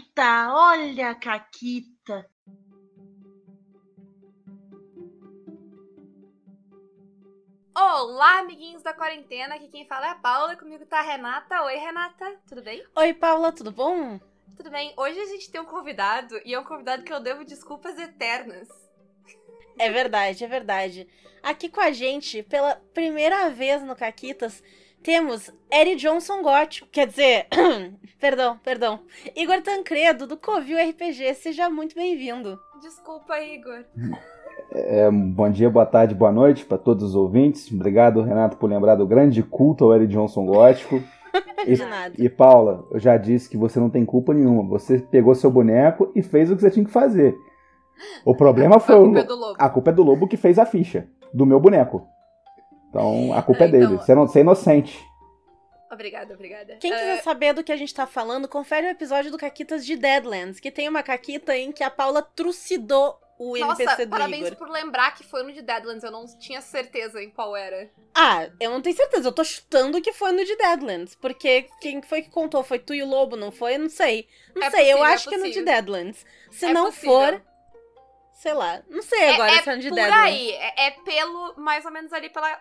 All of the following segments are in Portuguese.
Caquita, olha a Caquita. Olá, amiguinhos da quarentena. Aqui quem fala é a Paula. Comigo tá a Renata. Oi, Renata. Tudo bem? Oi, Paula. Tudo bom? Tudo bem. Hoje a gente tem um convidado e é um convidado que eu devo desculpas eternas. É verdade, é verdade. Aqui com a gente, pela primeira vez no Caquitas, temos Eri Johnson Gótico, quer dizer, perdão, perdão, Igor Tancredo, do Covil RPG, seja muito bem-vindo. Desculpa, Igor. É, bom dia, boa tarde, boa noite para todos os ouvintes. Obrigado, Renato, por lembrar do grande culto ao Eri Johnson Gótico. E, De nada. e Paula, eu já disse que você não tem culpa nenhuma. Você pegou seu boneco e fez o que você tinha que fazer. O problema foi a o. culpa é do lobo. A culpa é do lobo que fez a ficha do meu boneco. Então a culpa é, É, então- dele. Você, não, você é inocente. Obrigada, obrigada. Quem quiser saber do que a gente tá falando, confere o episódio do Caquitas de Deadlands, que tem uma Caquita em que a Paula trucidou o Nossa, NPC do parabéns Igor. por lembrar que foi no de Deadlands. Eu não tinha certeza em qual era. Ah, eu não tenho certeza, eu tô chutando que foi no de Deadlands, porque quem foi que contou? Foi tu e o Lobo, não foi? Eu não sei. Não É sei, eu possível, é acho que é no de. Deadlands. Se É não possível. for, sei lá. Não sei agora é, é no de por Deadlands. aí. É, é pelo, mais ou menos ali pela,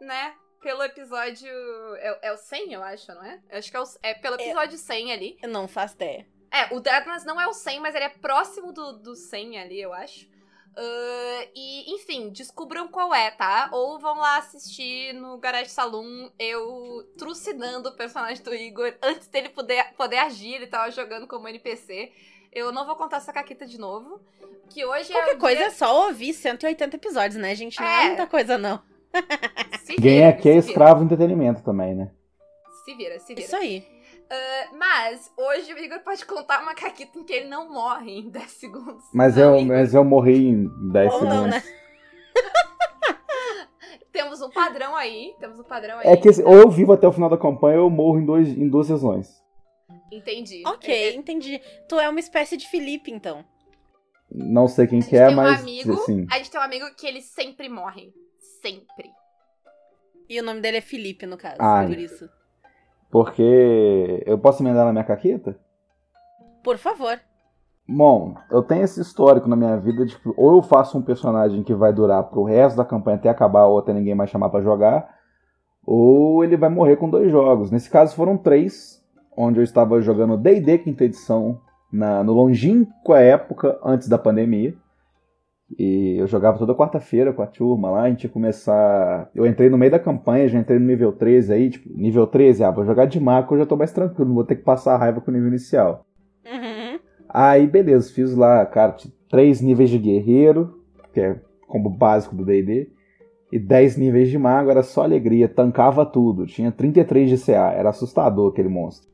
né? Pelo episódio, é, é o 100, eu acho, não é? Eu acho que é, o, é pelo episódio 100 ali. Eu não faço ideia. É, o Deadlands não é o 100, mas ele é próximo do, do 100 ali, eu acho. Ah, e, enfim, descubram qual é, tá? Ou vão lá assistir no Garage Saloon eu trucidando o personagem do Igor antes dele poder, poder agir. Ele tava jogando como NPC. Eu não vou contar essa caquita de novo. Que hoje é Qualquer coisa dia... é só ouvir 180 episódios, né, gente? Não é, É. muita coisa, não. Se Quem vira, é aqui é vira. escravo do entretenimento também, né? Se vira, se vira. Isso aí. Ah, mas hoje o Igor pode contar uma caquita em que ele não morre em 10 segundos. Mas, eu, mas eu morri em 10 Ou segundos. não, né? Temos um padrão aí. Temos um padrão aí. É que ou eu vivo até o final da campanha ou eu morro em, dois, em duas sessões. Entendi. Ok, É, entendi. Tu é uma espécie de Felipe, então. Não sei quem que é, um mas amigo, assim. a gente tem um amigo que ele sempre morre. Sempre. E o nome dele é Felipe, no caso. Ai. Por isso. Porque eu posso emendar na minha caqueta? Por favor. Bom, eu tenho esse histórico na minha vida de que ou eu faço um personagem que vai durar pro resto da campanha até acabar ou até ninguém mais chamar pra jogar, ou ele vai morrer com dois jogos. Nesse caso foram três, onde eu estava jogando D&D quinta edição na, no longínqua época antes da pandemia. E eu jogava toda quarta-feira com a turma lá, a gente ia começar. Eu entrei no meio da campanha, já entrei no nível 13 aí, tipo, nível 13, ah, vou jogar de maco, eu já tô mais tranquilo, não vou ter que passar a raiva com o nível inicial. Uhum. Aí, beleza, fiz lá, cara, três níveis de guerreiro, que é combo básico do D&D, e 10 níveis de mago, era só alegria, tancava tudo, tinha 33 de CA, era assustador aquele monstro.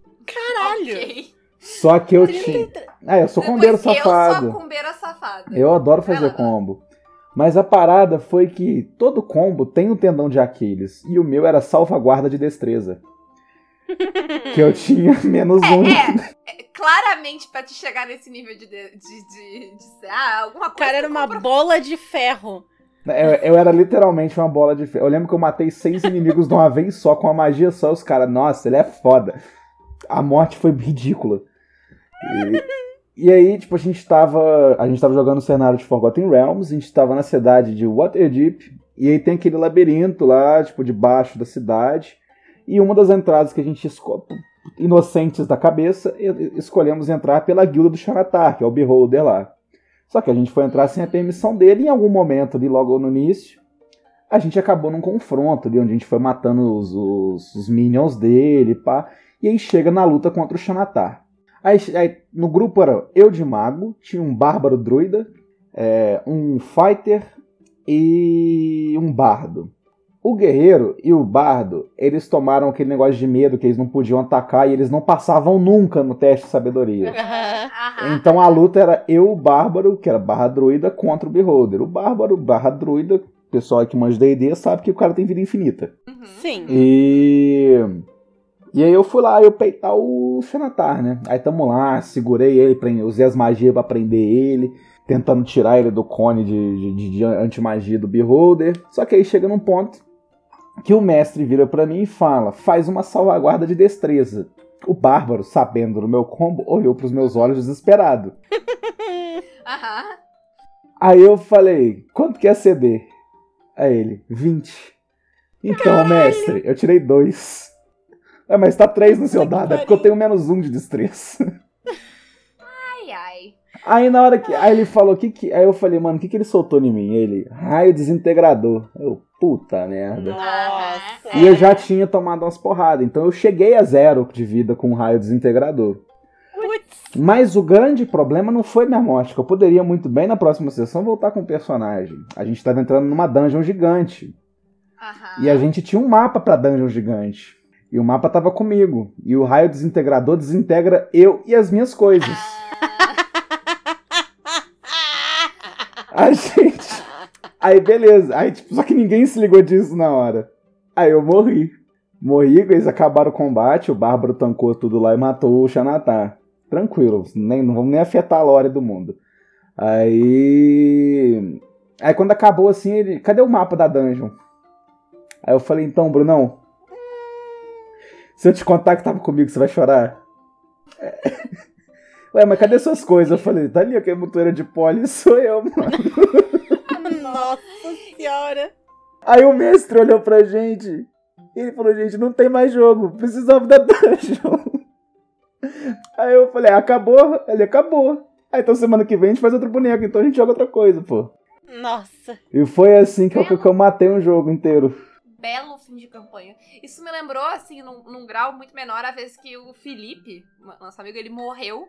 Caralho! Só que eu tinha... Ah, eu sou combeiro safado. Eu sou safada. Eu adoro fazer combo. Mas a parada foi que todo combo tem um tendão de Aquiles, e o meu era salvaguarda de destreza. que eu tinha menos um. É, é, claramente pra te chegar nesse nível de, de, de, de, de CA, alguma O coisa. cara era uma bola de ferro. Eu, eu era literalmente uma bola de ferro. Eu lembro que eu matei seis inimigos de uma vez só, com uma magia só. Os caras, nossa, ele é foda. A morte foi ridícula. E, e aí, tipo, a gente tava. A gente tava jogando o cenário de Forgotten Realms, a gente tava na cidade de Waterdeep, e aí tem aquele labirinto lá, tipo, debaixo da cidade. E uma das entradas que a gente inocentes da cabeça, escolhemos entrar pela guilda do Xanatar, que é o Beholder lá. Só que a gente foi entrar sem a permissão dele e em algum momento ali, logo no início, a gente acabou num confronto ali, onde a gente foi matando os, os, os minions dele, pá. E aí chega na luta contra o Xanatar. Aí, aí, no grupo era eu de mago, tinha um bárbaro druida, é, um fighter e um bardo. O guerreiro e o bardo, eles tomaram aquele negócio de medo que eles não podiam atacar e eles não passavam nunca no teste de sabedoria. Então a luta era eu, o Bárbaro, que era barra druida, contra o Beholder. O Bárbaro, barra druida, o pessoal que manja D&D sabe que o cara tem vida infinita. Sim. E... E aí eu fui lá, eu peitar o Xenatar, né? Aí tamo lá, segurei ele, usei as magias pra prender ele, tentando tirar ele do cone de, de, de anti-magia do Beholder. Só que aí chega num ponto que o mestre vira pra mim e fala, faz uma salvaguarda de destreza. O Bárbaro, sabendo do meu combo, olhou pros meus olhos desesperado. Aham. Aí eu falei, quanto que é CD? Aí ele, 20. Então, mestre, eu tirei dois. É, mas tá três no seu dado, é porque eu tenho menos um de destreza. Ai, ai. Aí na hora que. Aí ele falou que que. Aí eu falei, mano, o que, que ele soltou em mim? Ele, raio desintegrador. Eu, puta merda. Nossa. E eu já tinha tomado umas porradas, então eu cheguei a zero de vida com o raio desintegrador. Putz. Mas o grande problema não foi minha morte, que eu poderia muito bem na próxima sessão voltar com o personagem. A gente tava entrando numa dungeon gigante. Aham. E a gente tinha um mapa pra dungeon gigante. E o mapa tava comigo. E o raio desintegrador desintegra eu e as minhas coisas. A gente. Aí beleza. Aí, tipo, só que ninguém se ligou disso na hora. Aí eu morri. Morri, eles acabaram o combate, o Bárbaro tancou tudo lá e matou o Xanatar. Tranquilo, nem, não vamos nem afetar a lore do mundo. Aí. Aí quando acabou assim, ele. Cadê o mapa da dungeon? Aí eu falei, então, Brunão. Se eu te contar que tava comigo, você vai chorar? É. Ué, mas cadê suas coisas? Eu falei, tá ali, aquele motoreiro de poli sou eu, mano. Nossa senhora. Aí o mestre olhou pra gente e ele falou, gente, não tem mais jogo, precisamos da dungeon. Aí eu falei, acabou? Ele acabou. Aí então semana que vem a gente faz outro boneco, então a gente joga outra coisa, pô. Nossa. E foi assim que eu, que eu matei um jogo inteiro. Belo fim de campanha. Isso me lembrou, assim, num, num grau muito menor, a vez que o Felipe, nosso amigo, ele morreu.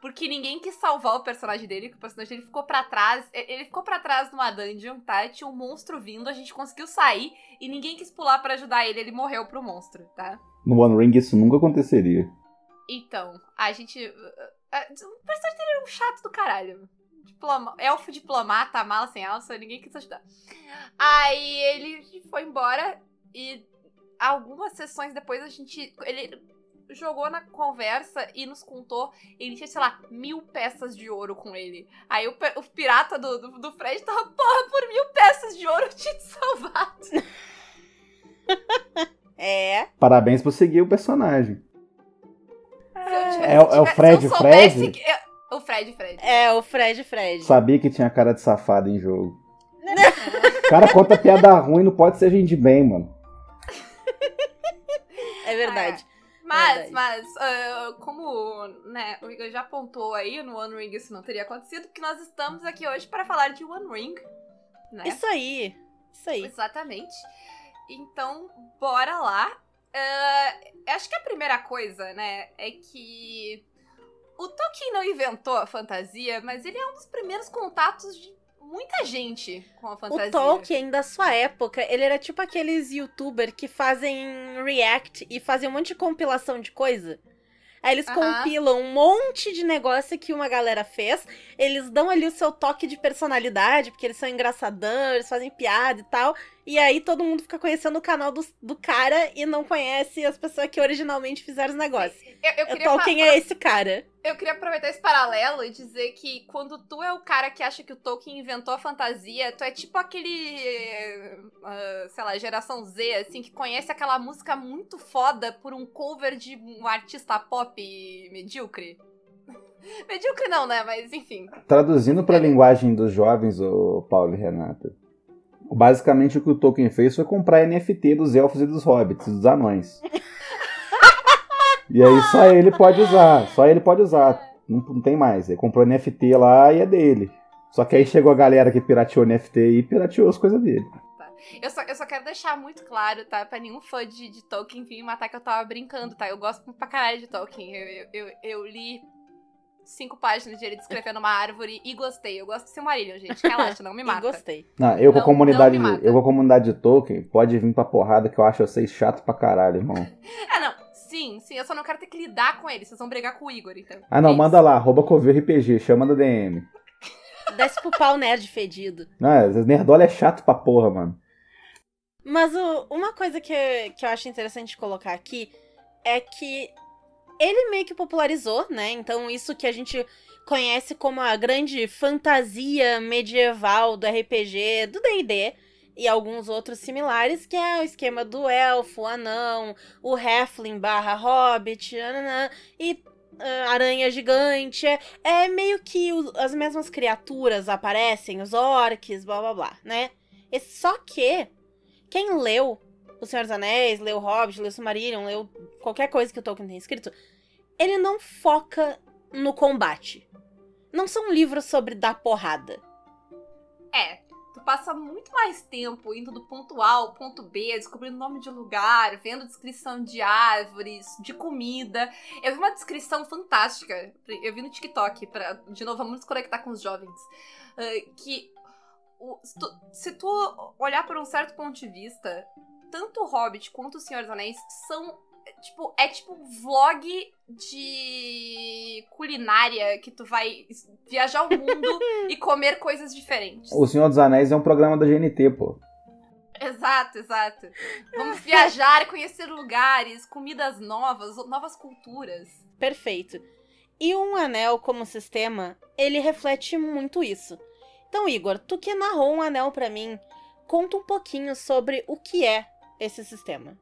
Porque ninguém quis salvar o personagem dele, que o personagem dele ficou pra trás. Ele ficou pra trás numa dungeon, tá? Tinha um monstro vindo, a gente conseguiu sair e ninguém quis pular pra ajudar ele, ele morreu pro monstro, tá? No One Ring isso nunca aconteceria. Então, a gente. uh, uh, O personagem dele era um chato do caralho. Diploma, elfo diplomata, mala sem alça, ninguém quis ajudar. Aí ele foi embora e algumas sessões depois a gente. Ele jogou na conversa e nos contou. Ele tinha, sei lá, mil peças de ouro com ele. Aí o, o pirata do, do, do Fred tava, porra, por mil peças de ouro eu tinha te salvado. É. Parabéns por seguir o personagem. Se eu tivesse- É o- é o se eu Fred, soubesse Fred? que- eu- o Fred, Fred. É, o Fred Fred. Sabia que tinha cara de safado em jogo. O cara conta piada ruim, não pode ser gente de bem, mano. É verdade. Mas, Verdade. mas, ah, como né, o Igor já apontou aí, no One Ring isso não teria acontecido, porque nós estamos aqui hoje para falar de One Ring, né? Isso aí. Isso aí. Exatamente. Então, bora lá. Ah, acho que a primeira coisa, né, é que o Tolkien não inventou a fantasia, mas ele é um dos primeiros contatos de muita gente com a fantasia. O Tolkien, da sua época, ele era tipo aqueles youtuber que fazem react e fazem um monte de compilação de coisa. Aí eles Aham. compilam um monte de negócio que uma galera fez. Eles dão ali o seu toque de personalidade, porque eles são engraçadão, eles fazem piada e tal. E aí todo mundo fica conhecendo o canal do, do cara e não conhece as pessoas que originalmente fizeram os negócios. Eu, eu O queria Tolkien fa- é esse cara. Eu queria aproveitar esse paralelo e dizer que quando tu é o cara que acha que o Tolkien inventou a fantasia, tu é tipo aquele, ah, sei lá, geração Z, assim, que conhece aquela música muito foda por um cover de um artista pop medíocre. medíocre não, né? Mas enfim. Traduzindo pra linguagem dos jovens, o Paulo e Renata. Basicamente o que o Tolkien fez foi comprar NFT dos elfos e dos hobbits, dos anões. E aí só ele pode usar, só ele pode usar. Não, não tem mais. Ele comprou NFT lá e é dele. Só que aí chegou a galera que pirateou NFT e pirateou as coisas dele. Eu só, eu só quero deixar muito claro, tá? Pra nenhum fã de, de Tolkien vir me matar que eu tava brincando, tá? Eu gosto pra caralho de Tolkien. Eu, eu, eu, eu li cinco páginas de ele descrevendo uma árvore e gostei. Eu gosto de Silmarillion, gente. Relaxa, não me mata. gostei. Não, eu com a comunidade, não me mata. eu com a comunidade de Tolkien, pode vir pra porrada que eu acho vocês chato pra caralho, irmão. É, não. Sim, sim. Eu só não quero ter que lidar com ele. Vocês vão brigar com o Igor, então. Ah não, É manda lá, arroba RPG, chama da DM. Desce pro pau nerd fedido. Não, Nerdola é chato pra porra, mano. Mas o- uma coisa que, que eu acho interessante colocar aqui é que ele meio que popularizou, né? Então, isso que a gente conhece como a grande fantasia medieval do RPG, do DD, e alguns outros similares, que é o esquema do elfo, o anão, o halfling barra hobbit, nananã, e uh, aranha gigante. É, é meio que as mesmas criaturas aparecem, os orcs, blá blá blá, né? E só que quem leu O Senhor dos Anéis, leu Hobbit, leu leu qualquer coisa que o Tolkien tem escrito, ele não foca no combate. Não são livros sobre dar porrada. É, tu passa muito mais tempo indo do ponto A ao ponto B, descobrindo nome de lugar, vendo descrição de árvores, de comida. Eu vi uma descrição fantástica, eu vi no TikTok, pra, de novo, vamos nos conectar com os jovens, uh, que o, se, tu, se tu olhar por um certo ponto de vista, tanto o Hobbit quanto o Senhor dos Anéis são tipo, é tipo vlog de culinária que tu vai viajar o mundo e comer coisas diferentes. O Senhor dos Anéis é um programa da GNT, pô. Exato, exato. Vamos viajar, conhecer lugares, comidas novas, novas culturas. Perfeito. E um anel como sistema, ele reflete muito isso. Então, Igor, tu que narrou um anel para mim, conta um pouquinho sobre o que é esse sistema.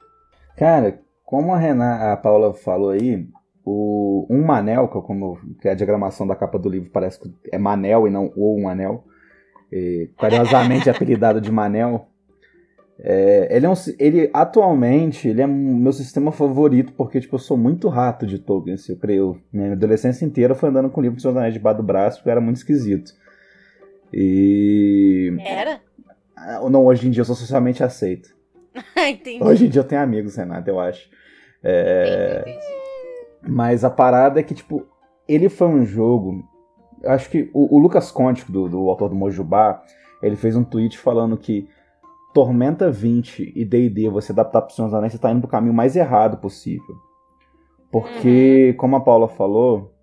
Cara, como a Renan, a Paula falou aí, o um manel, que é, como, que é a diagramação da capa do livro parece que é manel e não ou um anel, e, carinhosamente apelidado de manel. É, ele, é um, ele atualmente ele é meu sistema favorito porque tipo eu sou muito rato de Tolkien, assim, eu creio. Minha adolescência inteira foi andando com o livro de Anéis debaixo do braço porque era muito esquisito. E Era? não hoje em dia eu sou socialmente aceito. Entendi. Hoje em dia eu tenho amigos, Renata, eu acho. É... Entendi, entendi. Mas a parada é que, tipo, ele foi um jogo. Acho que o, o Lucas Conte, do, do autor do Mojubá, ele fez um tweet falando que Tormenta 20 e DD, você adaptar para Senhor dos Anéis, você tá indo pro caminho mais errado possível. Porque, como a Paula falou,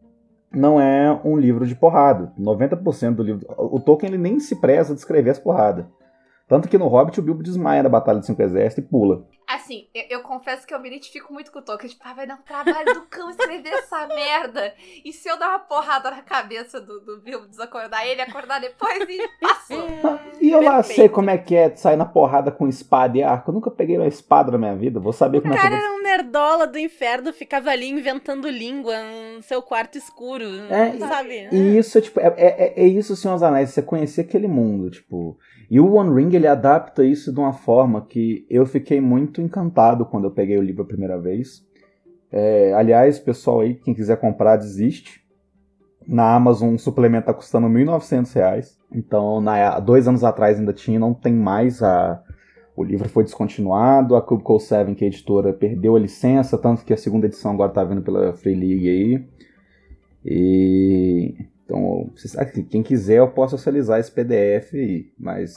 não é um livro de porrada. 90% do livro. O Tolkien ele nem se preza de escrever as porradas. Tanto que no Hobbit o Bilbo desmaia na Batalha de Cinco Exércitos e pula. Assim, eu, eu confesso que eu me identifico muito com o Tolkien. Tipo, ah, vai dar um trabalho do cão escrever essa merda. E se eu dar uma porrada na cabeça do, do Bilbo, desacordar ele, acordar depois e passou. E eu lá sei como é que é sair na porrada com espada e arco. Eu nunca peguei uma espada na minha vida. Vou saber como O é que cara é. era um nerdola do inferno, ficava ali inventando língua no seu quarto escuro, É, sabe? E isso é tipo, é, é, é isso, Senhor dos Anéis, você conhecer aquele mundo, tipo. E o One Ring ele adapta isso de uma forma que eu fiquei muito encantado quando eu peguei o livro a primeira vez. É, aliás, pessoal aí, quem quiser comprar, desiste. Na Amazon, um suplemento tá custando 1.900 reais. Então, na, dois anos atrás ainda tinha, não tem mais a. O livro foi descontinuado, a Cubicle 7, que é a editora, perdeu a licença, tanto que a segunda edição agora tá vindo pela Free League aí. E então, quem quiser eu posso socializar esse PDF, mas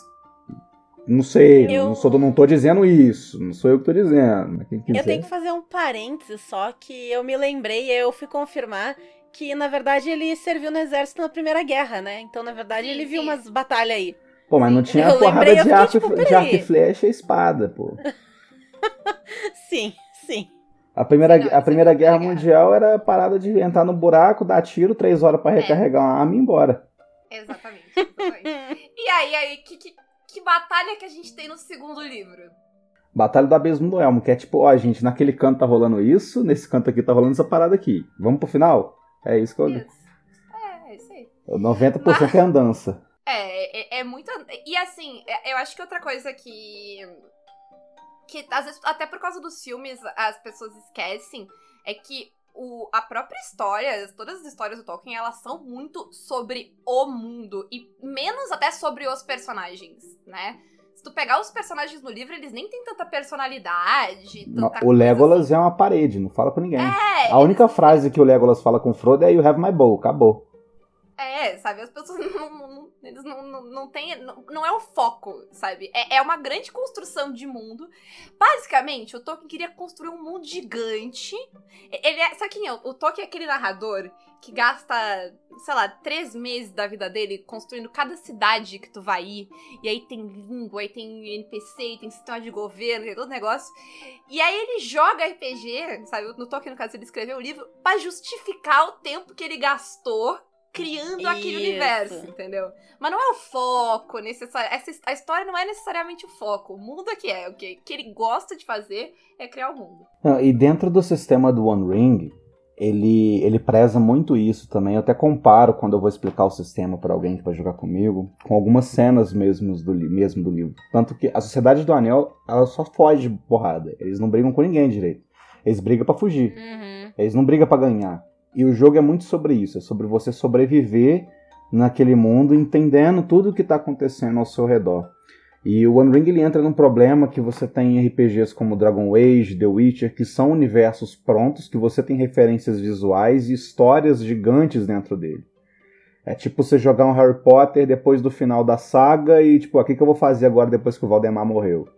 não sei, Eu- não, sou, não tô dizendo isso, não sou eu que tô dizendo. Mas quem quiser. Eu tenho que fazer um parênteses só que eu me lembrei e eu fui confirmar que, na verdade, ele serviu no exército na Primeira Guerra, né? Então, na verdade, Sim, ele viu sim. umas batalhas aí. Pô, mas não tinha eu porrada lembrei, eu de, fiquei arco, tipo, e- de arco e flecha e espada, pô. Sim, sim. A primeira, Não, a primeira é guerra mundial era a parada de entrar no buraco, dar tiro, três horas pra É. recarregar uma arma e ir embora. Exatamente. exatamente. e aí, aí, que, que, que batalha que a gente tem no segundo livro? Batalha do Abismo do Elmo, que é tipo, ó, gente, naquele canto tá rolando isso, nesse canto aqui tá rolando essa parada aqui. Vamos pro final? É isso que eu. Isso. É, é isso aí. 90% é andança. É, é, é muito. E assim, é- eu acho que outra coisa que. Que às vezes, até por causa dos filmes, as pessoas esquecem, é que o, a própria história, todas as histórias do Tolkien, elas são muito sobre o mundo. E menos até sobre os personagens, né? Se tu pegar os personagens no livro, eles nem têm tanta personalidade. Não, Tanta o Legolas assim. é uma parede, não fala com ninguém. É, A única frase que o Legolas fala com o Frodo é You have my bow, acabou. É, sabe? As pessoas não. não- eles não, não, não têm. Não, não é o foco, sabe? É, é uma grande construção de mundo. Basicamente, o Tolkien queria construir um mundo gigante. Ele é. Sabe quem é? O Tolkien é aquele narrador que gasta, sei lá, três meses da vida dele construindo cada cidade que tu vai ir. E aí tem língua, aí tem NPC, tem sistema de governo, tem todo negócio. E aí ele joga RPG, sabe? No Tolkien, no caso, ele escreveu o livro pra justificar o tempo que ele gastou criando aquele Isso. universo, entendeu? Mas não é o foco necessário. Essa, a história não é necessariamente o foco. O mundo é que é. O que, que ele gosta de fazer é criar o mundo. Não, e dentro do sistema do One Ring, ele, ele preza muito isso também. Eu até comparo quando eu vou explicar o sistema para alguém que vai jogar comigo, com algumas cenas mesmo do, mesmo do livro. Tanto que a Sociedade do Anel, ela só foge de porrada. Eles não brigam com ninguém direito. Eles brigam para fugir. Uhum. Eles não brigam pra ganhar. E o jogo é muito sobre isso, é sobre você sobreviver naquele mundo, entendendo tudo o que tá acontecendo ao seu redor. E o One Ring ele entra num problema que você tem em RPGs como Dragon Age, The Witcher, que são universos prontos, que você tem referências visuais e histórias gigantes dentro dele. É tipo você jogar um Harry Potter depois do final da saga e tipo, o que, que eu vou fazer agora depois que o Valdemar morreu?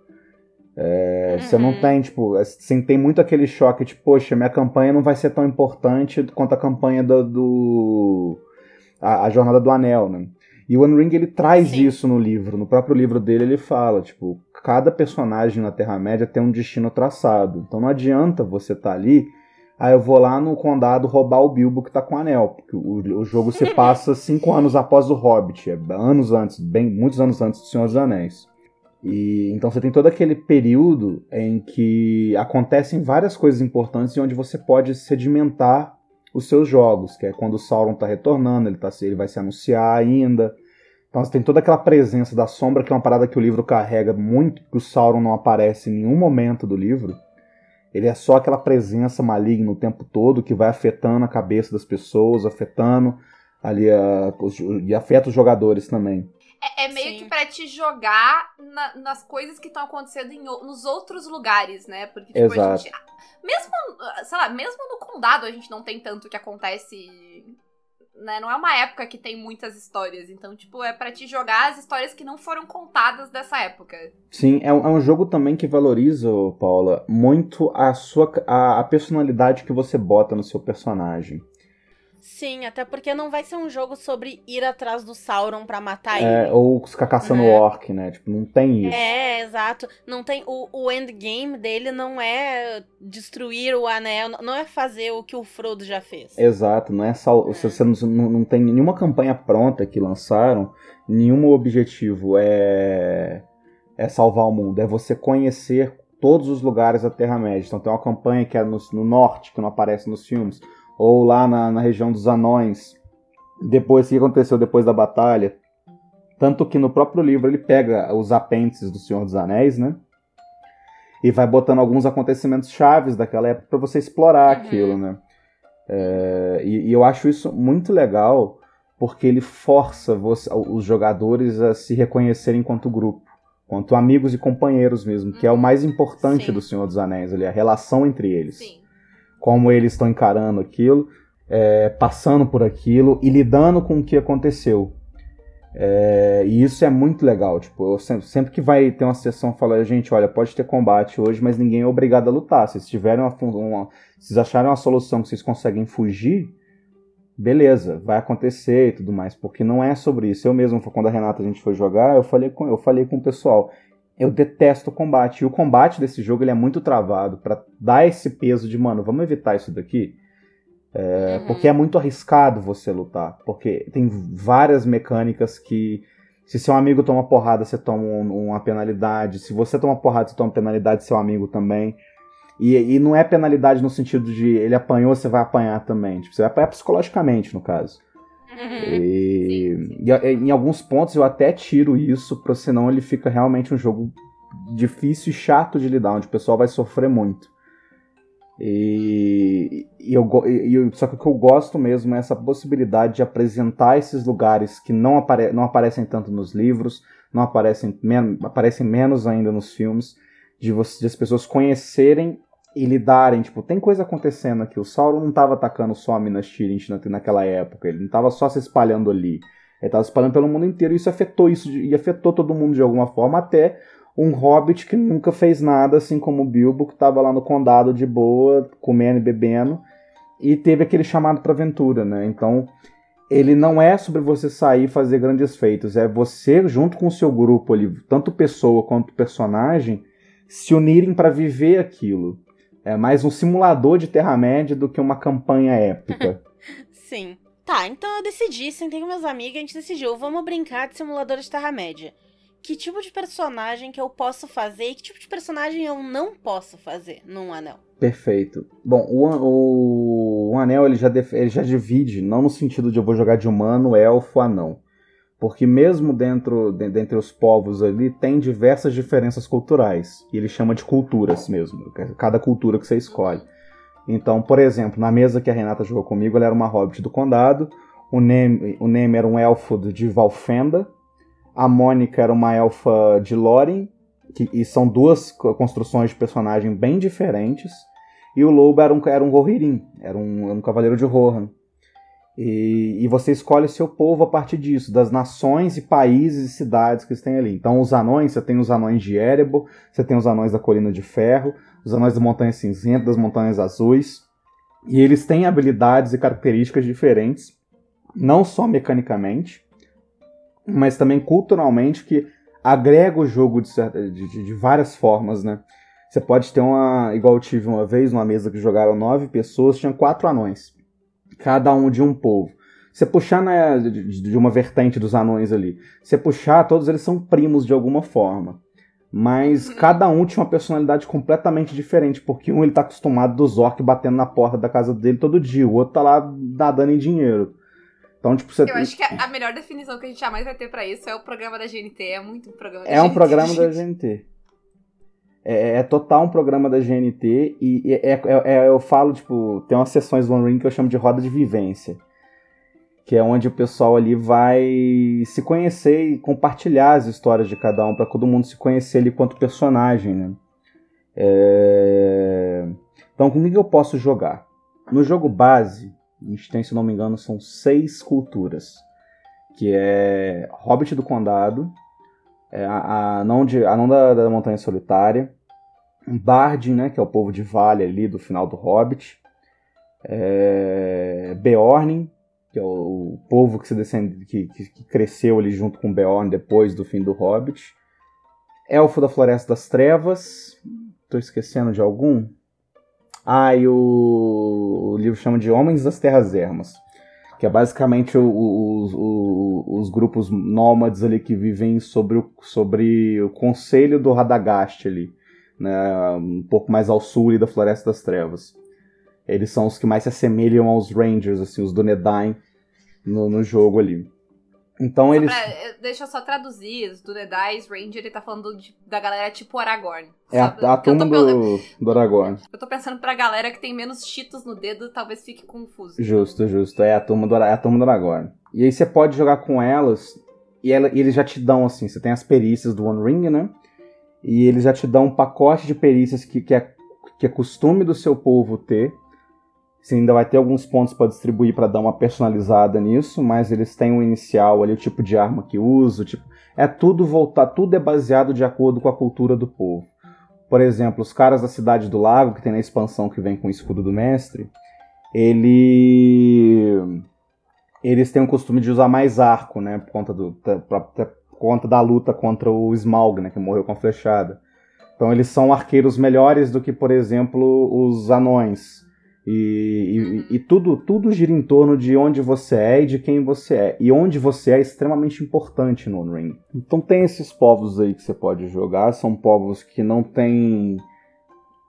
É, Você não Uhum. tem, tipo, assim, tem muito aquele choque, tipo, poxa, minha campanha não vai ser tão importante quanto a campanha do. do- a, a Jornada do Anel, né? E o One Ring ele traz Sim. isso no livro. No próprio livro dele ele fala, tipo, cada personagem na Terra-média tem um destino traçado. Então não adianta você estar ali, ah, eu vou lá no condado roubar o Bilbo que tá com o anel. Porque o, o jogo se passa cinco anos após o Hobbit, é anos antes, bem, muitos anos antes do Senhor dos Anéis. E então você tem todo aquele período em que acontecem várias coisas importantes e onde você pode sedimentar os seus jogos, que é quando o Sauron está retornando, ele, tá, ele vai se anunciar ainda. Então você tem toda aquela presença da sombra, que é uma parada que o livro carrega muito, que o Sauron não aparece em nenhum momento do livro. Ele é só aquela presença maligna o tempo todo, que vai afetando a cabeça das pessoas, afetando ali a, os- e afeta os jogadores também. É, é meio Sim. que pra te jogar na- nas coisas que estão acontecendo em o- nos outros lugares, né? Porque, tipo, a Exato. gente. Mesmo, sei lá, mesmo no condado a gente não tem tanto que acontece. Né? Não é uma época que tem muitas histórias. Então, tipo, é pra te jogar as histórias que não foram contadas dessa época. Sim, é um, é um jogo também que valoriza, Paula, muito a sua a, a personalidade que você bota no seu personagem. Sim, até porque não vai ser um jogo sobre ir atrás do Sauron pra matar É, ele. ou ficar caçando Né? orc, né? Tipo, não tem isso. É, exato. Não tem o, o endgame dele não é destruir o anel, não é fazer o que o Frodo já fez. Exato, não é sal... você, você não, não, não tem nenhuma campanha pronta que lançaram, nenhum objetivo é é salvar o mundo, é você conhecer todos os lugares da Terra-média. Então tem uma campanha que é no, no norte, que não aparece nos filmes, ou lá na, na região dos anões, depois o que aconteceu depois da batalha. Tanto que no próprio livro ele pega os apêndices do Senhor dos Anéis, né? E vai botando alguns acontecimentos chaves daquela época para você explorar Uhum. aquilo, né? É, e, e eu acho isso muito legal porque ele força você- os jogadores a se reconhecerem enquanto grupo, quanto amigos e companheiros mesmo, que é o mais importante Sim. do Senhor dos Anéis, ali, a relação entre eles Sim. Como eles estão encarando aquilo, é, passando por aquilo e lidando com o que aconteceu. É, e isso é muito legal. Tipo, sempre, sempre que vai ter uma sessão, falo, gente, olha, pode ter combate hoje, mas ninguém é obrigado a lutar. Se vocês tiverem uma, uma vocês acharem uma solução que vocês conseguem fugir, beleza, vai acontecer e tudo mais, porque não é sobre isso. Eu mesmo, quando a Renata a gente foi jogar, eu falei com, eu falei com o pessoal, eu detesto o combate. E o combate desse jogo ele é muito travado pra dar esse peso de, mano, vamos evitar isso daqui. É, Uhum. Porque é muito arriscado você lutar. Porque tem várias mecânicas que. Se seu amigo toma porrada, você toma um- uma penalidade. Se você toma porrada, você toma penalidade, seu amigo também. E, e não é penalidade no sentido de ele apanhou, você vai apanhar também. Tipo, você vai apanhar psicologicamente, no caso. Uhum. E, Sim, sim. e, em alguns pontos eu até tiro isso, porque senão ele fica realmente um jogo difícil e chato de lidar, onde o pessoal vai sofrer muito. E, e eu, e eu- só que o que eu gosto mesmo é essa possibilidade de apresentar esses lugares que não, apare, não aparecem tanto nos livros, não aparecem, men aparecem menos ainda nos filmes, de, você, de as pessoas conhecerem e lidarem. Tipo, tem coisa acontecendo aqui. O Sauron não estava atacando só Minas Tirith na, naquela época, ele não estava só se espalhando ali. Ele estava se espalhando pelo mundo inteiro e isso afetou isso e afetou todo mundo de alguma forma, até um hobbit que nunca fez nada, assim como o Bilbo, que estava lá no condado de boa, comendo e bebendo, e teve aquele chamado para aventura, né? Então, ele não é sobre você sair e fazer grandes feitos, é você junto com o seu grupo ali, tanto pessoa quanto personagem, se unirem para viver aquilo. É mais um simulador de Terra-média do que uma campanha épica. Sim. Tá, então eu decidi, sentei com meus amigos, a gente decidiu, vamos brincar de simulador de Terra-média. Que tipo de personagem que eu posso fazer e que tipo de personagem eu não posso fazer num anel? Perfeito. Bom, o, o, o anel ele já, ele já divide, não no sentido de eu vou jogar de humano, elfo, anão. Porque mesmo dentro de, dentre os povos ali tem diversas diferenças culturais. E ele chama de culturas mesmo, cada cultura que você escolhe. Então, por exemplo, na mesa que a Renata jogou comigo, ela era uma hobbit do condado, o Neme, o Neme era um elfo de Valfenda, a Mônica era uma elfa de Lórien, que, e são duas construções de personagem bem diferentes, e o Lobo era um, era um Rohirrim, era um, um cavaleiro de Rohan. E, e, você escolhe seu povo a partir disso, das nações e países e cidades que tem ali. Então, os anões, você tem os anões de Erebor, você tem os anões da Colina de Ferro, os anões da Montanha Cinzenta, das Montanhas Azuis. E eles têm habilidades e características diferentes, não só mecanicamente, mas também culturalmente, que agrega o jogo de, de, de várias formas, né? Você pode ter uma. Igual eu tive uma vez, numa mesa que jogaram nove pessoas, tinha quatro anões cada um de um povo. Você puxar na, de, de uma vertente dos anões ali, você puxar, todos eles são primos de alguma forma. Mas uhum. cada um tinha uma personalidade completamente diferente, porque um ele tá acostumado do Zork batendo na porta da casa dele todo dia, o outro tá lá nadando em dinheiro. Então, tipo, você... Eu acho que a melhor definição que a gente jamais vai ter para isso é o programa da GNT. É muito um programa da é GNT. É um programa da GNT. É, é, total um programa da GNT e é, é, é, eu falo, tipo, tem umas sessões do One Ring que eu chamo de roda de vivência. Que é onde o pessoal ali vai se conhecer e compartilhar as histórias de cada um, para todo mundo se conhecer ali quanto personagem, né? É... Então, com o que eu posso jogar? No jogo base, a gente tem, se não me engano, são seis culturas. Que é Hobbit do Condado, é, a, a, não, de, a não da, da Montanha Solitária, Bardin, né, que é o povo de Vale ali do final do Hobbit, é, Beorn, que é o, povo que, se descende, que, que, cresceu ali junto com Beorn depois do fim do Hobbit, Elfo da Floresta das Trevas, estou esquecendo de algum? Ah, e o, o livro chama de Homens das Terras Ermas que é basicamente o, o, os grupos nômades ali que vivem sobre o, sobre o conselho do Radagast ali, né, um pouco mais ao sul da Floresta das Trevas. Eles são os que mais se assemelham aos Rangers, assim, os Dunedain no, no jogo ali. Então só eles. Pra, deixa eu só traduzir. Do Dunedain, Ranger, ele tá falando de, da galera tipo Aragorn. É a, a turma do, do Aragorn. Eu tô pensando pra galera que tem menos cheetos no dedo, talvez fique confuso. Justo, justo. É a turma do, é a turma do Aragorn. E aí você pode jogar com elas e, ela, e eles já te dão, assim, você tem as perícias do One Ring, né? E eles já te dão um pacote de perícias que, que, é, que é costume do seu povo ter. Você ainda vai ter alguns pontos para distribuir para dar uma personalizada nisso, mas eles têm um inicial ali, o tipo de arma que usa, tipo, é tudo voltar, tudo é baseado de acordo com a cultura do povo. Por exemplo, os caras da Cidade do Lago, que tem na expansão que vem com o escudo do mestre, ele eles têm o costume de usar mais arco, né, por conta do pra, pra, conta da luta contra o Smaug, né, que morreu com a flechada. Então eles são arqueiros melhores do que, por exemplo, os anões. E, e, e, tudo, tudo gira em torno de onde você é e de quem você é. E onde você é, é extremamente importante no Ring. Então tem esses povos aí que você pode jogar. São povos que não têm.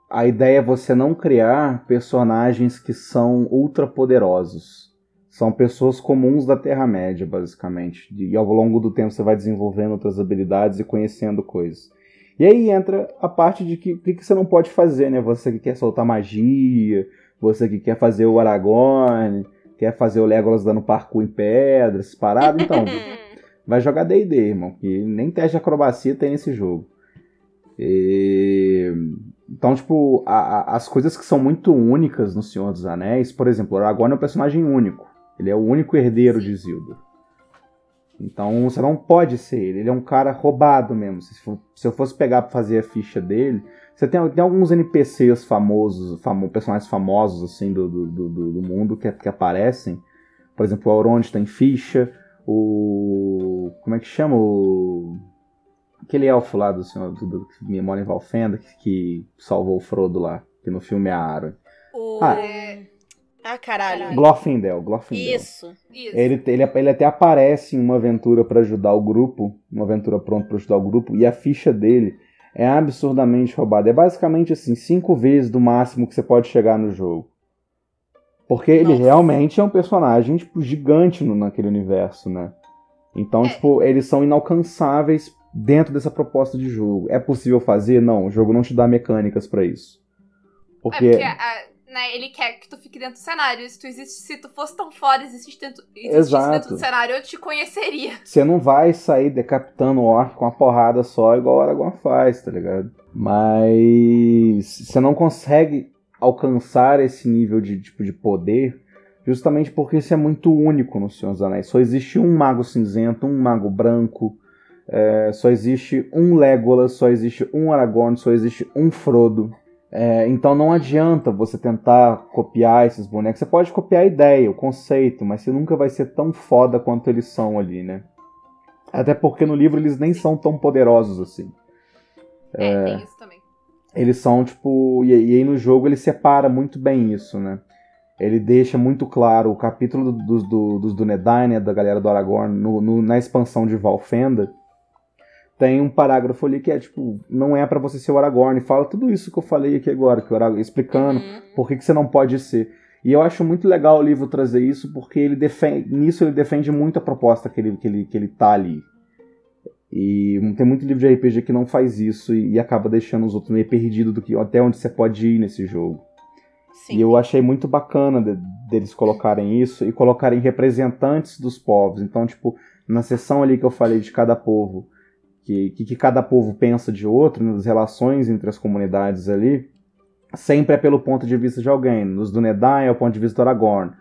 A ideia é você não criar personagens que são ultra poderosos são pessoas comuns da Terra-média, basicamente. E ao longo do tempo você vai desenvolvendo outras habilidades e conhecendo coisas. E aí entra a parte de que, que, que você não pode fazer, né? Você que quer soltar magia, você que quer fazer o Aragorn, quer fazer o Legolas dando parkour em pedras, parado, então. vai jogar DD, irmão. Que nem teste de acrobacia tem nesse jogo. E... Então, tipo, a, a, as coisas que são muito únicas no Senhor dos Anéis, por exemplo, o Aragorn é um personagem único. Ele é o único herdeiro de Isildur. Então você não pode ser ele. Ele é um cara roubado mesmo. Se, for, se eu fosse pegar pra fazer a ficha dele. Você tem, tem alguns NPCs famosos, famo, personagens famosos assim do, do, do, do mundo que, que, aparecem. Por exemplo, o Elrond tem ficha. O. Como é que chama? O. Aquele elfo lá do senhor do, do, que mora em Valfenda, que, que salvou o Frodo lá. Que no filme é a Aaron. O... Ah, Ah, caralho. Glorfindel, Glorfindel. Isso. Isso. Ele, ele, ele até aparece em uma aventura pra ajudar o grupo, uma aventura pronta pra ajudar o grupo, e a ficha dele é absurdamente roubada. É basicamente assim, cinco vezes do máximo que você pode chegar no jogo. Porque ele Nossa. realmente é um personagem, tipo, gigante no, naquele universo, né? Então, É. tipo, eles são inalcançáveis dentro dessa proposta de jogo. É possível fazer? Não, o jogo não te dá mecânicas pra isso. É Porque, porque a- né, ele quer que tu fique dentro do cenário. Se tu, existe, se tu fosse tão fora, existisse dentro, existisse dentro do cenário, eu te conheceria. Você não vai sair decapitando o orc com uma porrada só, igual o Aragorn faz, tá ligado? Mas você não consegue alcançar esse nível de, tipo, de poder justamente porque isso é muito único no Senhor dos Anéis. Só existe um mago cinzento, um mago branco, é, só existe um Legolas, só existe um Aragorn, só existe um Frodo. É, então não adianta você tentar copiar esses bonecos. Você pode copiar a ideia, o conceito, mas você nunca vai ser tão foda quanto eles são ali, né? Até porque no livro eles nem são tão poderosos assim. É, tem isso também. Eles são, tipo. E, e aí no jogo ele separa muito bem isso, né? Ele deixa muito claro o capítulo do- dos do, dos Dúnedain, né, da galera do Aragorn, no, no- na expansão de Valfenda. Tem um parágrafo ali que é tipo, não é pra você ser o Aragorn. Fala tudo isso que eu falei aqui agora, que o Aragorn, explicando Uhum. por que, que você não pode ser. E eu acho muito legal o livro trazer isso, porque ele defende, nisso ele defende muito a proposta que ele, que ele, que ele tá ali. E tem muito livro de RPG que não faz isso e, e acaba deixando os outros meio perdidos do que até onde você pode ir nesse jogo. Sim. E eu achei muito bacana de- deles colocarem isso e colocarem representantes dos povos. Então, tipo, na sessão ali que eu falei de cada povo, que, que, que cada povo pensa de outro, das relações entre as comunidades ali, sempre é pelo ponto de vista de alguém. Nos do Nedai é o ponto de vista do Aragorn.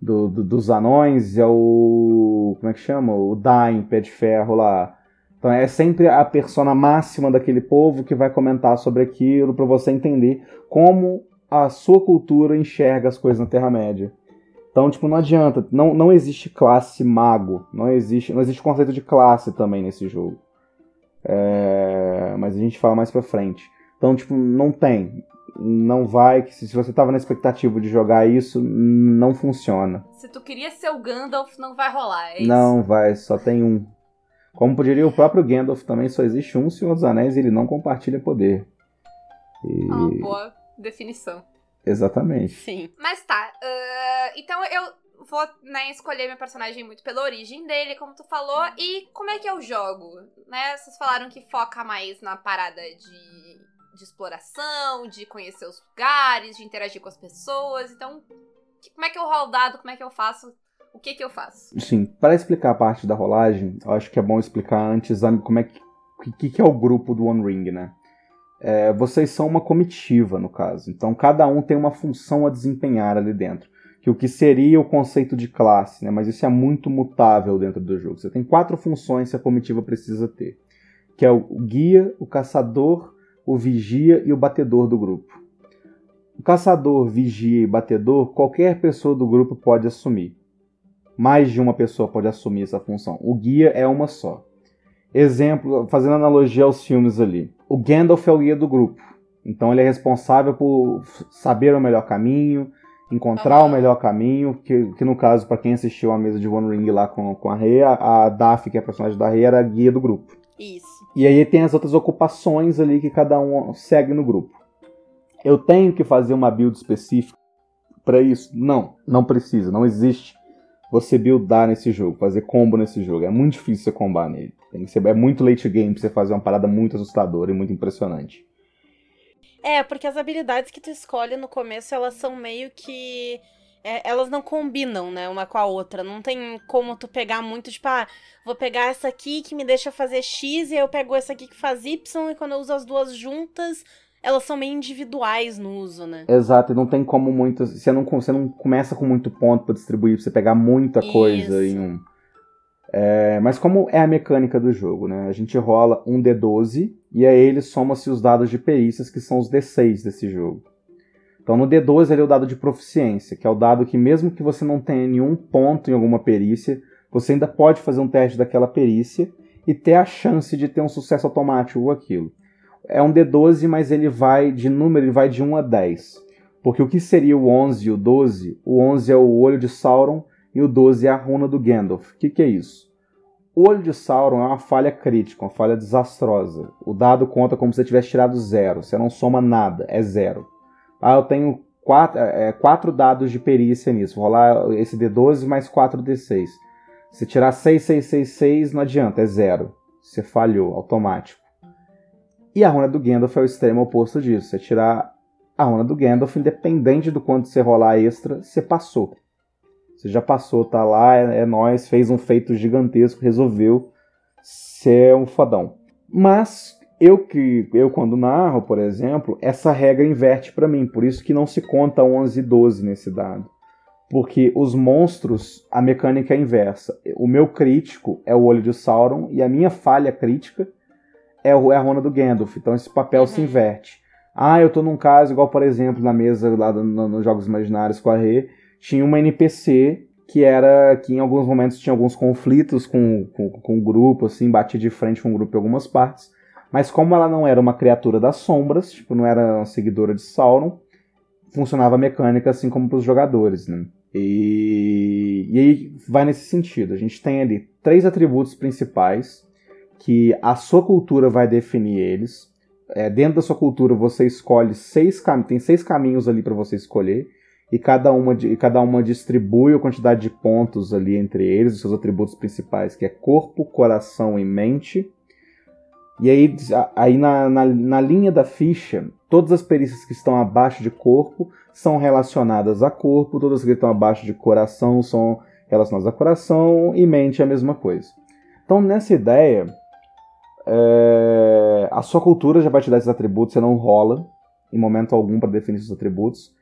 Do, do- dos anões é o. Como é que chama? O Dain, pé de ferro lá. Então é sempre a persona máxima daquele povo que vai comentar sobre aquilo para você entender como a sua cultura enxerga as coisas na Terra-média. Então, tipo, não adianta. Não, não existe classe mago. Não existe, não existe conceito de classe também nesse jogo. É, mas a gente fala mais pra frente. Então, tipo, não tem. Não vai. que Se você tava na expectativa de jogar isso, não funciona. Se tu queria ser o Gandalf, não vai rolar. É isso. Não vai, só tem um. Como diria o próprio Gandalf também, só existe um Senhor dos Anéis e ele não compartilha poder. E- É uma boa definição. Exatamente. Sim. Mas tá. ah, então eu vou né, escolher meu personagem muito pela origem dele, como tu falou. E como é que eu jogo? Né? Vocês falaram que foca mais na parada de, de exploração, de conhecer os lugares, de interagir com as pessoas. Então, que- como é que eu rolo o dado? Como é que eu faço? O que que eu faço? Sim, para explicar a parte da rolagem, eu acho que é bom explicar antes como é que, que, que é o grupo do One Ring, né? É, vocês são uma comitiva, no caso. Então, cada um tem uma função a desempenhar ali dentro. Que o que seria o conceito de classe, né? Mas isso é muito mutável dentro do jogo. Você tem quatro funções que a comitiva precisa ter. Que é o guia, o caçador, o vigia e o batedor do grupo. O caçador, vigia e batedor, qualquer pessoa do grupo pode assumir. Mais de uma pessoa pode assumir essa função. O guia é uma só. Exemplo, fazendo analogia aos filmes ali. O Gandalf é o guia do grupo. Então ele é responsável por saber o melhor caminho, encontrar Aham. o melhor caminho, que, que no caso, para quem assistiu a mesa de One Ring lá com, com a Rei, a, a Daphne, que é a personagem da Rei, era a guia do grupo. Isso. E aí tem as outras ocupações ali que cada um segue no grupo. Eu tenho que fazer uma build específica para isso? Não, não precisa, não existe você buildar nesse jogo, fazer combo nesse jogo. É muito difícil você combar nele. Tem que ser, é muito late game pra você fazer uma parada muito assustadora e muito impressionante. É, porque as habilidades que tu escolhe no começo, elas são meio que. é, elas não combinam, né, uma com a outra. Não tem como tu pegar muito, tipo, ah, vou pegar essa aqui que me deixa fazer X e aí eu pego essa aqui que faz Y, e quando eu uso as duas juntas, elas são meio individuais no uso, né? Exato, e não tem como muito. Você não, você não começa com muito ponto pra distribuir, pra você pegar muita coisa Isso. em um. É, mas como é a mecânica do jogo, né? A gente rola um D12 e a ele soma-se os dados de perícias, que são os D6 desse jogo. Então no D12 ele é o dado de proficiência, que é o dado que mesmo que você não tenha nenhum ponto em alguma perícia, você ainda pode fazer um teste daquela perícia e ter a chance de ter um sucesso automático ou aquilo. É um D12, mas ele vai de número, ele vai de 1 a 10. Porque o que seria o 11 e o 12? O 11 é o olho de Sauron e o 12 é a runa do Gandalf. O que, que é isso? O olho de Sauron é uma falha crítica, uma falha desastrosa. O dado conta como se você tivesse tirado zero. Você não soma nada, é zero. Ah, eu tenho quatro, é, quatro dados de perícia nisso. Vou rolar esse D12 mais 4 D6. Se tirar 6, 6, 6, 6, não adianta, é zero. Você falhou, automático. E a runa do Gandalf é o extremo oposto disso. Você tirar a runa do Gandalf, independente do quanto você rolar extra, você passou. Você já passou, tá lá, é, é nós, fez um feito gigantesco, resolveu ser um fodão. Mas eu que eu quando narro, por exemplo, essa regra inverte para mim, por isso que não se conta 11 e 12 nesse dado. Porque os monstros, a mecânica é inversa. O meu crítico é o olho de Sauron e a minha falha crítica é, é a runa do Gandalf. Então esse papel uhum. se inverte. Ah, eu tô num caso, igual por exemplo, na mesa lá no, nos Jogos Imaginários com a Rê, tinha uma NPC que era que em alguns momentos tinha alguns conflitos com, com, com o grupo, assim, batia de frente com o grupo em algumas partes. Mas como ela não era uma criatura das sombras, tipo, não era uma seguidora de Sauron, funcionava a mecânica assim como para os jogadores, né? E, e aí vai nesse sentido. A gente tem ali três atributos principais que a sua cultura vai definir eles. É, dentro da sua cultura você escolhe seis caminhos, tem seis caminhos ali para você escolher e cada uma e cada uma distribui a quantidade de pontos ali entre eles, os seus atributos principais, que é corpo, coração e mente. E aí, aí na, na, na linha da ficha, todas as perícias que estão abaixo de corpo são relacionadas a corpo, todas que estão abaixo de coração são relacionadas a coração e mente é a mesma coisa. Então, nessa ideia, é, a sua cultura já vai te dar esses atributos, você não rola em momento algum para definir esses atributos.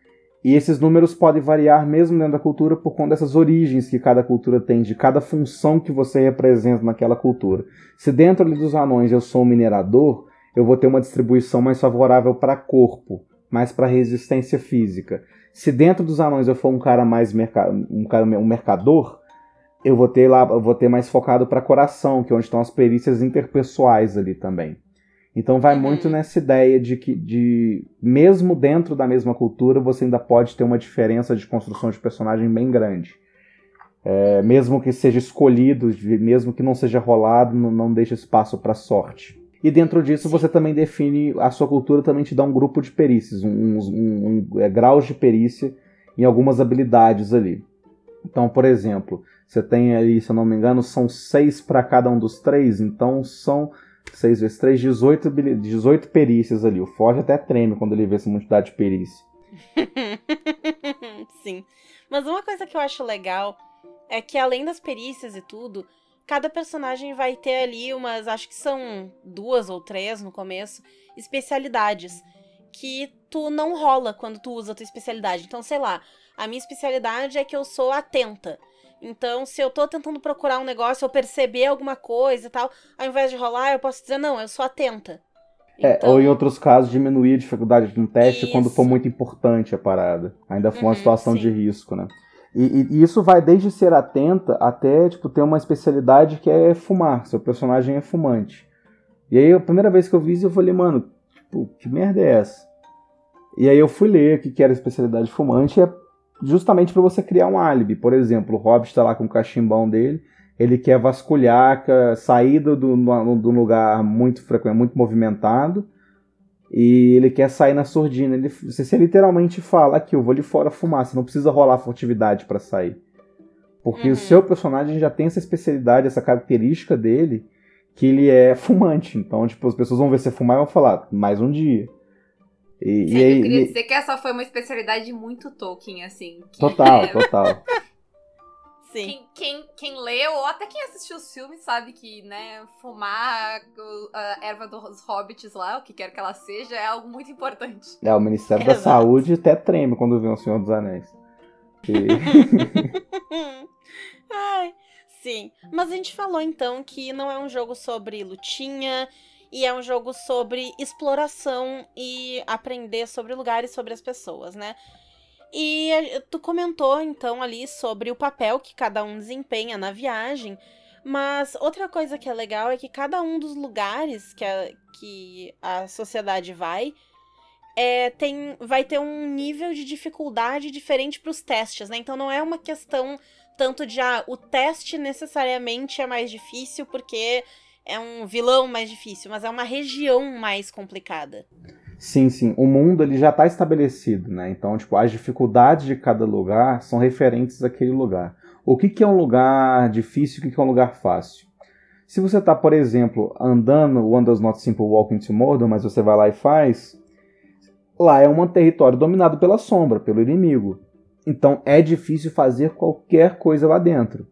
E esses números podem variar mesmo dentro da cultura por conta dessas origens que cada cultura tem, de cada função que você representa naquela cultura. Se dentro dos anões eu sou um minerador, eu vou ter uma distribuição mais favorável para corpo, mais para resistência física. Se dentro dos anões eu for um cara mais merca um, cara, um mercador, eu vou ter lá, eu vou ter mais focado para coração, que é onde estão as perícias interpessoais ali também. Então vai uhum. muito nessa ideia de que, de, mesmo dentro da mesma cultura, você ainda pode ter uma diferença de construção de personagem bem grande. É, mesmo que seja escolhido, mesmo que não seja rolado, não, não deixa espaço para sorte. E dentro disso você também define, a sua cultura também te dá um grupo de perícias, um, um, um é, graus de perícia em algumas habilidades ali. Então, por exemplo, você tem ali, se eu não me engano, são seis para cada um dos três, então são 6 vezes 3, 18, 18 perícias ali. O Forge até treme quando ele vê essa quantidade de perícia. Sim. Mas uma coisa que eu acho legal é que além das perícias e tudo, cada personagem vai ter ali umas, acho que são duas ou três no começo, especialidades que tu não rola quando tu usa a tua especialidade. Então, sei lá, a minha especialidade é que eu sou atenta. Então, se eu tô tentando procurar um negócio ou perceber alguma coisa e tal, ao invés de rolar, eu posso dizer, não, eu sou atenta. É, então... ou em outros casos, diminuir a dificuldade de um teste isso. quando for muito importante a parada. Ainda for uhum, uma situação sim. de risco, né? E, e, e, isso vai desde ser atenta até, tipo, ter uma especialidade que é fumar. Seu personagem é fumante. E aí, a primeira vez que eu vi isso, eu falei, mano, tipo, que merda é essa? E aí eu fui ler o que era a especialidade fumante e é justamente para você criar um álibi. Por exemplo, o Hobbit está lá com o cachimbão dele, ele quer vasculhar, sair do, do, do lugar muito frequente, muito movimentado, e ele quer sair na surdina. Ele, você, literalmente fala aqui, eu vou ali fora fumar, você não precisa rolar furtividade para sair. Porque uhum. o seu personagem já tem essa especialidade, essa característica dele, que ele é fumante. Então, tipo, as pessoas vão ver você fumar e vão falar, mais um dia. E, Sim, e aí, eu queria e... dizer que essa foi uma especialidade muito Tolkien, assim. Total, é... total. Sim. Quem, quem, quem leu, ou até quem assistiu os filmes, sabe que, né, fumar a erva dos hobbits lá, o que quer que ela seja, é algo muito importante. É, o Ministério da Saúde até treme quando vê o Senhor dos Anéis. E... Ai, sim. Mas a gente falou então que não é um jogo sobre lutinha e é um jogo sobre exploração e aprender sobre lugares, sobre as pessoas, né? E tu comentou então ali sobre o papel que cada um desempenha na viagem, mas outra coisa que é legal é que cada um dos lugares que a, que a sociedade vai é, tem, vai ter um nível de dificuldade diferente para os testes, né? Então não é uma questão tanto de ah, o teste necessariamente é mais difícil porque é um vilão mais difícil, mas é uma região mais complicada. Sim, sim. O mundo ele já está estabelecido, né? Então, tipo, as dificuldades de cada lugar são referentes àquele lugar. O que, que é um lugar difícil e o que, que é um lugar fácil? Se você está, por exemplo, andando One Does Not Simple Walk into Mordor, mas você vai lá e faz, lá é um território dominado pela sombra, pelo inimigo. Então é difícil fazer qualquer coisa lá dentro.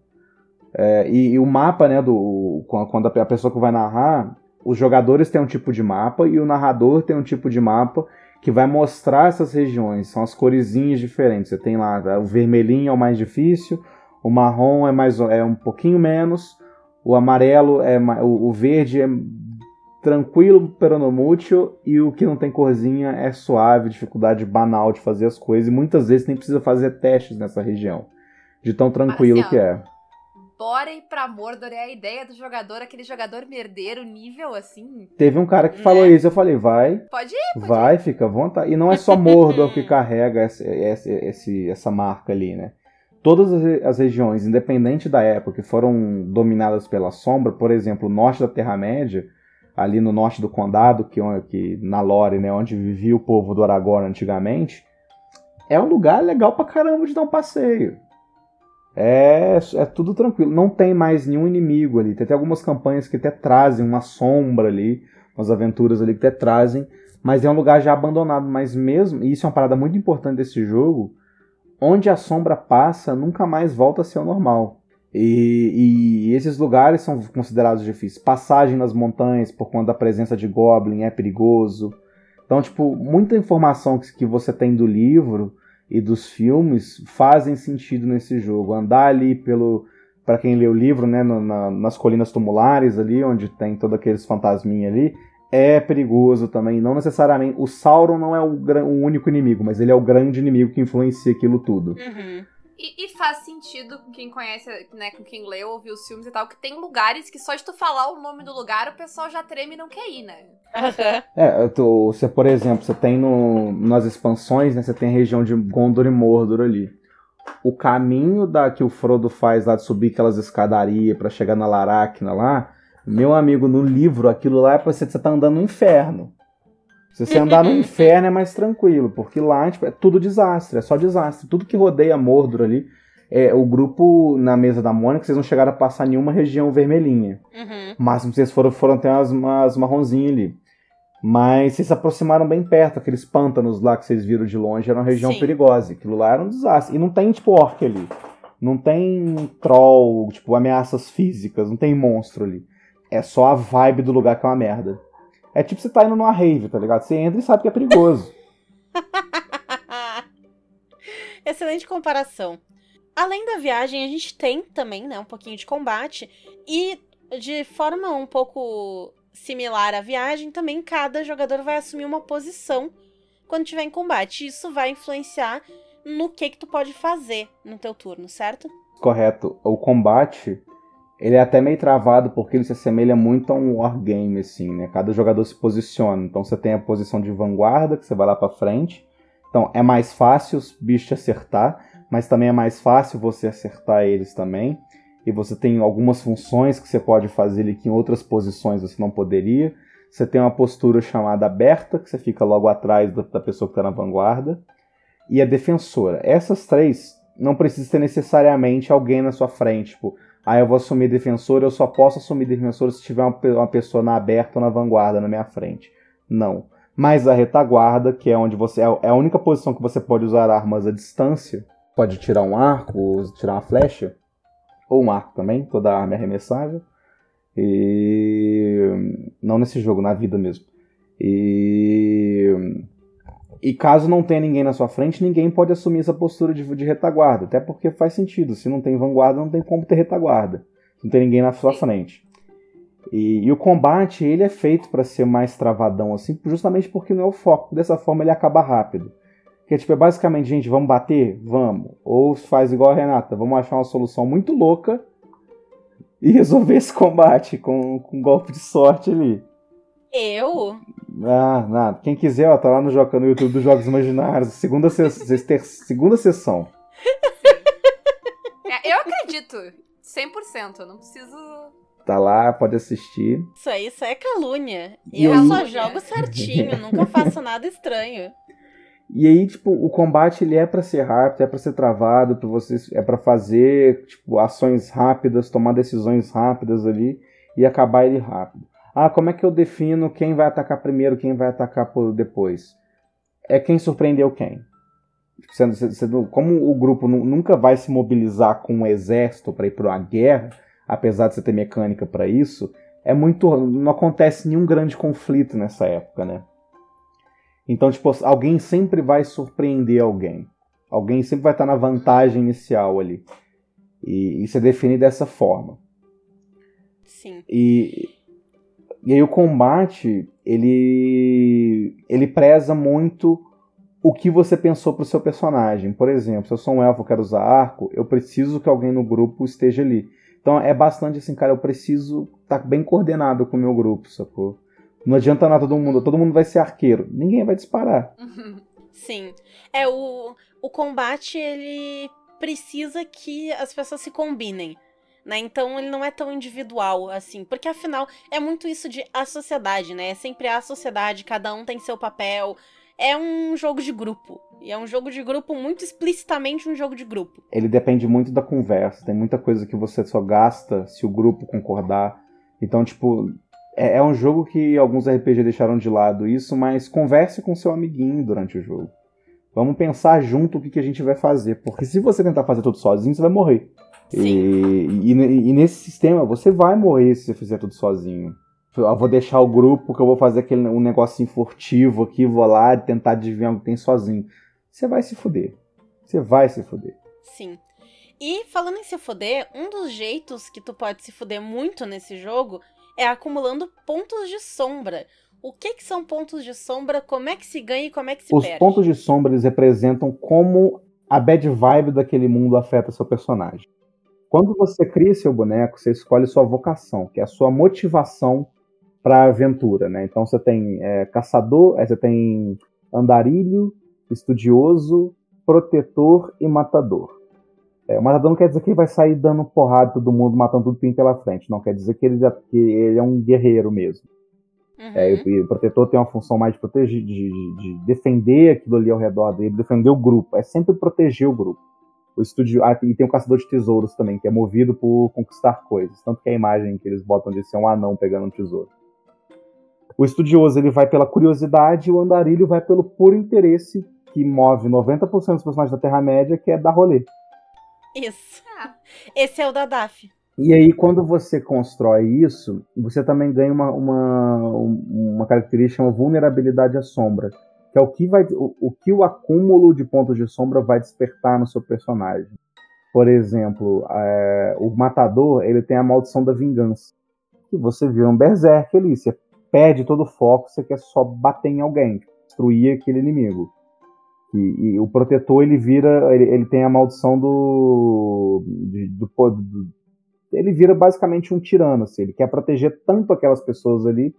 É, e, e, o mapa, né, do, quando a pessoa que vai narrar, os jogadores têm um tipo de mapa e o narrador tem um tipo de mapa que vai mostrar essas regiões. São as coresinhas diferentes. Você tem lá o vermelhinho é o mais difícil, o marrom é mais é um pouquinho menos, o amarelo é o, o verde é tranquilo, peronomútil, e o que não tem corzinha é suave, dificuldade banal de fazer as coisas, e muitas vezes nem precisa fazer testes nessa região, de tão tranquilo assim, que é. Bora ir pra Mordor é a ideia do jogador, aquele jogador merdeiro nível assim. Teve um cara que né? falou isso, eu falei, vai. Pode ir, pode Vai, ir. fica à vontade. E não é só Mordor que carrega essa, marca ali, né? Todas as regiões, independente da época, que foram dominadas pela sombra, por exemplo, o norte da Terra-média, ali no norte do condado, que, que na Lore, né, onde vivia o povo do Aragorn antigamente, é um lugar legal pra caramba de dar um passeio. É, é tudo tranquilo. Não tem mais nenhum inimigo ali. Tem até algumas campanhas que até trazem uma sombra ali, umas aventuras ali que até trazem, mas é um lugar já abandonado. Mas mesmo, e isso é uma parada muito importante desse jogo, onde a sombra passa nunca mais volta a ser o normal. E, e, esses lugares são considerados difíceis. Passagem nas montanhas por conta da presença de Goblin é perigoso. Então, tipo, muita informação que, que você tem do livro e dos filmes fazem sentido nesse jogo. Andar ali pelo. para quem lê o livro, né, no, na, nas colinas tumulares ali, onde tem todos aqueles fantasminhas ali, é perigoso também. Não necessariamente. O Sauron não é o, o único inimigo, mas ele é o grande inimigo que influencia aquilo tudo. Uhum. E, e, faz sentido com quem conhece, né, com quem leu, ouviu os filmes e tal, que tem lugares que só de tu falar o nome do lugar, o pessoal já treme e não quer ir, né? é, tu, você, por exemplo, você tem no, nas expansões, né, você tem a região de Gondor e Mordor ali. O caminho da que o Frodo faz lá de subir aquelas escadarias para chegar na Laracna lá, meu amigo, no livro, aquilo lá é pra você, você tá andando no inferno. Se você andar no inferno é mais tranquilo, porque lá tipo, é tudo desastre, é só desastre. Tudo que rodeia Mordor ali, é, o grupo na mesa da Mônica, vocês não chegaram a passar nenhuma região vermelhinha. Uhum. O máximo que vocês foram, foram até umas, umas marronzinhas ali. Mas vocês se aproximaram bem perto, aqueles pântanos lá que vocês viram de longe, era uma região Sim. perigosa. Aquilo lá era um desastre. E não tem, tipo, orc ali. Não tem troll, tipo, ameaças físicas, não tem monstro ali. É só a vibe do lugar que é uma merda. É tipo você tá indo numa rave, tá ligado? Você entra e sabe que é perigoso. Excelente comparação. Além da viagem, a gente tem também, né, um pouquinho de combate e de forma um pouco similar à viagem, também cada jogador vai assumir uma posição quando tiver em combate. Isso vai influenciar no que que tu pode fazer no teu turno, certo? Correto. O combate ele é até meio travado porque ele se assemelha muito a um wargame, assim, né? Cada jogador se posiciona. Então você tem a posição de vanguarda, que você vai lá para frente. Então é mais fácil os bichos acertar, mas também é mais fácil você acertar eles também. E você tem algumas funções que você pode fazer ali que em outras posições você não poderia. Você tem uma postura chamada aberta, que você fica logo atrás da, da pessoa que está na vanguarda. E a defensora. Essas três não precisa ter necessariamente alguém na sua frente. Tipo, ah, eu vou assumir defensor, eu só posso assumir defensor se tiver uma, uma pessoa na aberta ou na vanguarda na minha frente. Não. Mas a retaguarda, que é onde você. É, é a única posição que você pode usar armas à distância. Pode tirar um arco, tirar uma flecha. Ou um arco também, toda arma é arremessável. E. Não nesse jogo, na vida mesmo. E e caso não tenha ninguém na sua frente, ninguém pode assumir essa postura de, de retaguarda. Até porque faz sentido. Se não tem vanguarda, não tem como ter retaguarda. Se não tem ninguém na sua frente. E, e o combate, ele é feito para ser mais travadão, assim, justamente porque não é o foco. Dessa forma, ele acaba rápido. Que tipo, é basicamente, gente, vamos bater? Vamos. Ou faz igual a Renata, vamos achar uma solução muito louca e resolver esse combate com, com um golpe de sorte ali. Eu? Ah, nada. Quem quiser, ó, tá lá no, no YouTube dos Jogos Imaginários. Segunda, se... segunda sessão. É, eu acredito. 100%. Eu não preciso. Tá lá, pode assistir. Isso aí, isso é calúnia. E eu aí- só jogo certinho, nunca faço nada estranho. E aí, tipo, o combate ele é pra ser rápido, é pra ser travado, para você é pra fazer, tipo, ações rápidas, tomar decisões rápidas ali e acabar ele rápido. Ah, como é que eu defino quem vai atacar primeiro, quem vai atacar depois? É quem surpreendeu quem. Você não- como o grupo nu- nunca vai se mobilizar com um exército para ir para uma guerra, apesar de você ter mecânica para isso, é muito não acontece nenhum grande conflito nessa época, né? Então, tipo, alguém sempre vai surpreender alguém. Alguém sempre vai estar na vantagem inicial ali. E isso é definido dessa forma. Sim. E, e aí o combate, ele, ele preza muito o que você pensou pro seu personagem. Por exemplo, se eu sou um elfo quero usar arco, eu preciso que alguém no grupo esteja ali. Então é bastante assim, cara, eu preciso estar bem coordenado com o meu grupo, sacou? Não adianta nada todo mundo, todo mundo vai ser arqueiro. Ninguém vai disparar. Sim. É, o, o combate, ele precisa que as pessoas se combinem. Né? Então ele não é tão individual assim. Porque afinal é muito isso de a sociedade, né? É sempre a sociedade, cada um tem seu papel. É um jogo de grupo. E é um jogo de grupo muito explicitamente um jogo de grupo. Ele depende muito da conversa. Tem muita coisa que você só gasta se o grupo concordar. Então, tipo, é, é um jogo que alguns RPG deixaram de lado isso, mas converse com seu amiguinho durante o jogo. Vamos pensar junto o que, que a gente vai fazer. Porque se você tentar fazer tudo sozinho, você vai morrer. E, e, e nesse sistema, você vai morrer se você fizer tudo sozinho. Eu vou deixar o grupo que eu vou fazer aquele um negocinho furtivo aqui, vou lá tentar adivinhar o que tem sozinho. Você vai se fuder. Você vai se fuder. Sim. E falando em se fuder, um dos jeitos que tu pode se fuder muito nesse jogo é acumulando pontos de sombra. O que que são pontos de sombra? Como é que se ganha e como é que se Os perde? pontos de sombra eles representam como a bad vibe daquele mundo afeta seu personagem. Quando você cria seu boneco, você escolhe sua vocação, que é a sua motivação para a aventura, né? Então você tem é, caçador, aí você tem andarilho, estudioso, protetor e matador. É, o matador não quer dizer que ele vai sair dando porrada em todo mundo, matando tudo que tem pela frente. Não quer dizer que ele, que ele é um guerreiro mesmo. Uhum. É, e, e o protetor tem uma função mais de proteger, de, de- de defender aquilo ali ao redor dele, defender o grupo. É sempre proteger o grupo. O estúdio, ah, e tem o caçador de tesouros também, que é movido por conquistar coisas. Tanto que a imagem que eles botam de ser um anão pegando um tesouro. O estudioso ele vai pela curiosidade e o andarilho vai pelo puro interesse que move 90% dos personagens da Terra-média, que é dar rolê. Isso. Ah. Esse é o da DAF. E aí, quando você constrói isso, você também ganha uma, uma, uma característica chamada vulnerabilidade à sombra. Que é o que, vai, o, o que o acúmulo de pontos de sombra vai despertar no seu personagem. Por exemplo, é, o matador ele tem a maldição da vingança. Que você vira um berserk ali, você perde todo o foco, você quer só bater em alguém, destruir aquele inimigo. E, e o protetor ele vira, ele, ele tem a maldição do, de- do, do, ele vira basicamente um tirano, assim, ele quer proteger tanto aquelas pessoas ali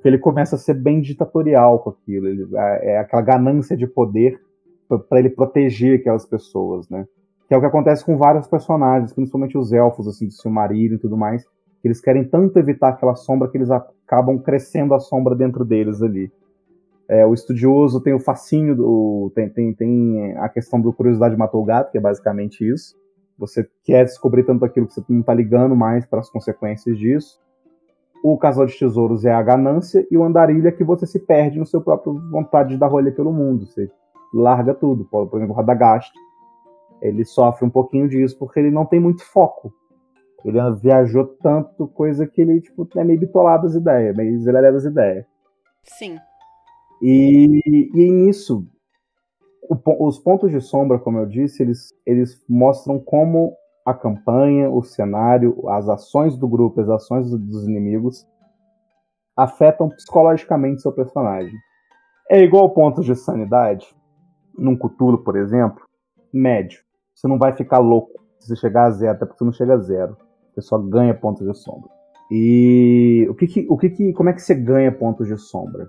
que ele começa a ser bem ditatorial com aquilo, ele, é aquela ganância de poder para ele proteger aquelas pessoas, né? Que é o que acontece com vários personagens, principalmente os elfos assim do Silmarillion e tudo mais, que eles querem tanto evitar aquela sombra que eles acabam crescendo a sombra dentro deles ali. É, o estudioso tem o fascínio, do, tem, tem, tem a questão do curiosidade matou o gato, que é basicamente isso. Você quer descobrir tanto aquilo que você não tá ligando mais para as consequências disso. O casal de tesouros é a ganância e o andarilho é que você se perde no seu próprio vontade de dar rolê pelo mundo. Você larga tudo. Por exemplo, o Radagast, ele sofre um pouquinho disso porque ele não tem muito foco. Ele viajou tanto, coisa que ele tipo, é meio bitolado das ideias, meio zelelé das ideias. Sim. E, e nisso, os pontos de sombra, como eu disse, eles, eles mostram como a campanha, o cenário, as ações do grupo, as ações do- dos inimigos afetam psicologicamente seu personagem. É igual pontos de sanidade, num Cthulhu, por exemplo, médio. Você não vai ficar louco se você chegar a zero, até porque você não chega a zero. Você só ganha pontos de sombra. E o que, que, o que, que como é que você ganha pontos de sombra?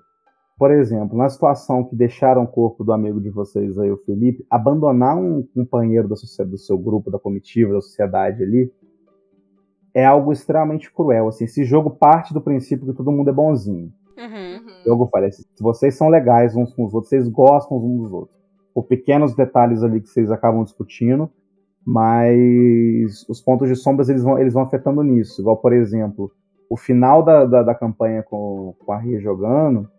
Por exemplo, na situação que deixaram o corpo do amigo de vocês aí, o Felipe, abandonar um companheiro da sociedade, do seu grupo, da comitiva, da sociedade ali, é algo extremamente cruel. Assim, esse jogo parte do princípio que todo mundo é bonzinho. Uhum. O jogo fala, se vocês são legais uns com os outros, vocês gostam uns dos outros. Por pequenos detalhes ali que vocês acabam discutindo, mas os pontos de sombras eles vão, eles vão afetando nisso. Igual, por exemplo, o final da, da, da campanha com, com a Ria jogando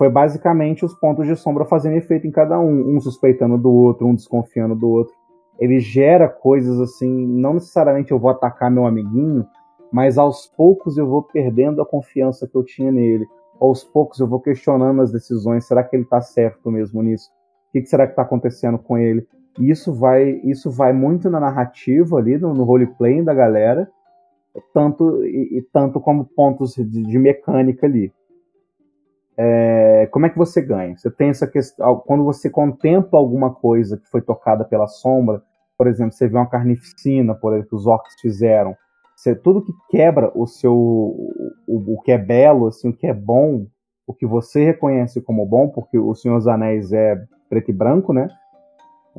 foi basicamente os pontos de sombra fazendo efeito em cada um, um suspeitando do outro, um desconfiando do outro. Ele gera coisas assim, não necessariamente eu vou atacar meu amiguinho, mas aos poucos eu vou perdendo a confiança que eu tinha nele. Aos poucos eu vou questionando as decisões, será que ele está certo mesmo nisso? O que, será que está acontecendo com ele? E isso vai, isso vai muito na narrativa ali, no, no roleplay da galera, tanto e, e tanto como pontos de, de mecânica ali. É, como é que você ganha? Você tem essa questão. Quando você contempla alguma coisa que foi tocada pela sombra, por exemplo, você vê uma carnificina, por exemplo, que os orcs fizeram. Você, tudo que quebra o seu. O, o, que é belo, assim, o que é bom, o que você reconhece como bom, porque o Senhor dos Anéis é preto e branco, né?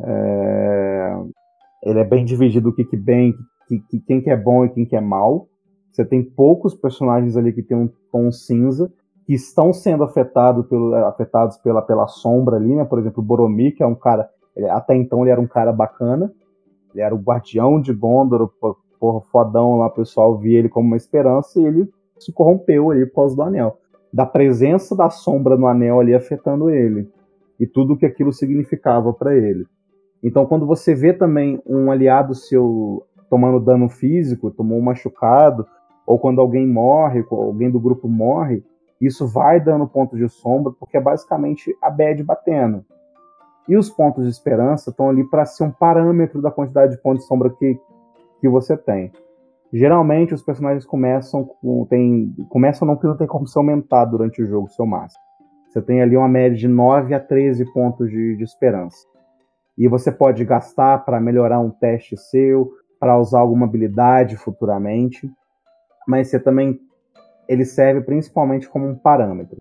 É, ele é bem dividido o que, que bem, que, que, quem que é bom e quem que é mal. Você tem poucos personagens ali que tem um tom cinza, que estão sendo afetado pelo, afetados pela, pela sombra ali, né? Por exemplo, o Boromir, que é um cara. Ele, até então ele era um cara bacana. Ele era o guardião de Gondor, porra, fodão lá, o pessoal via ele como uma esperança e ele se corrompeu ali por causa do anel. Da presença da sombra no anel ali afetando ele. E tudo o que aquilo significava para ele. Então, quando você vê também um aliado seu tomando dano físico, tomou um machucado, ou quando alguém morre, alguém do grupo morre, isso vai dando pontos de sombra, porque é basicamente a bad batendo. E os pontos de esperança estão ali para ser um parâmetro da quantidade de pontos de sombra que, que você tem. Geralmente os personagens começam com, tem, começam não que não tem como se aumentar durante o jogo seu máximo. Você tem ali uma média de 9 a 13 pontos de, de esperança. E você pode gastar para melhorar um teste seu, para usar alguma habilidade futuramente, mas você também ele serve principalmente como um parâmetro.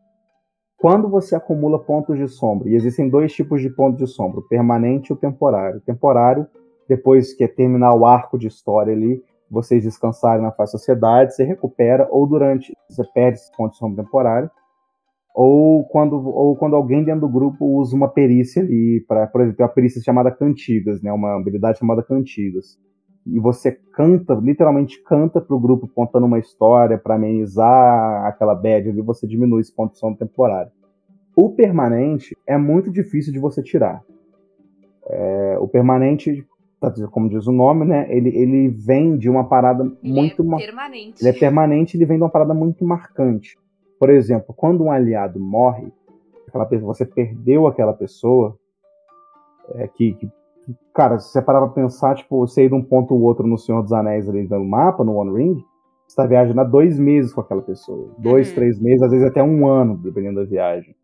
Quando você acumula pontos de sombra, e existem dois tipos de pontos de sombra, o permanente e o temporário. O temporário, depois que terminar o arco de história ali, vocês descansarem na fase sociedade, você recupera, ou durante, você perde esse ponto de sombra temporário, ou quando, ou quando alguém dentro do grupo usa uma perícia ali, para, por exemplo, uma perícia chamada Cantigas, né, uma habilidade chamada Cantigas. E você canta, literalmente canta para o grupo contando uma história para amenizar aquela bad ali, você diminui esse ponto de som temporário. O permanente é muito difícil de você tirar. É, o permanente, como diz o nome, né? Ele, ele vem de uma parada Ele muito. é permanente. Ele é permanente, ele vem de uma parada muito marcante. Por exemplo, quando um aliado morre, aquela pessoa, você perdeu aquela pessoa, é, que, que, cara, se você parar pra pensar, tipo, você ir de um ponto ao outro no Senhor dos Anéis ali no mapa, no One Ring, você tá viajando há dois meses com aquela pessoa. Dois, Uhum. três meses, às vezes até um ano, dependendo da viagem.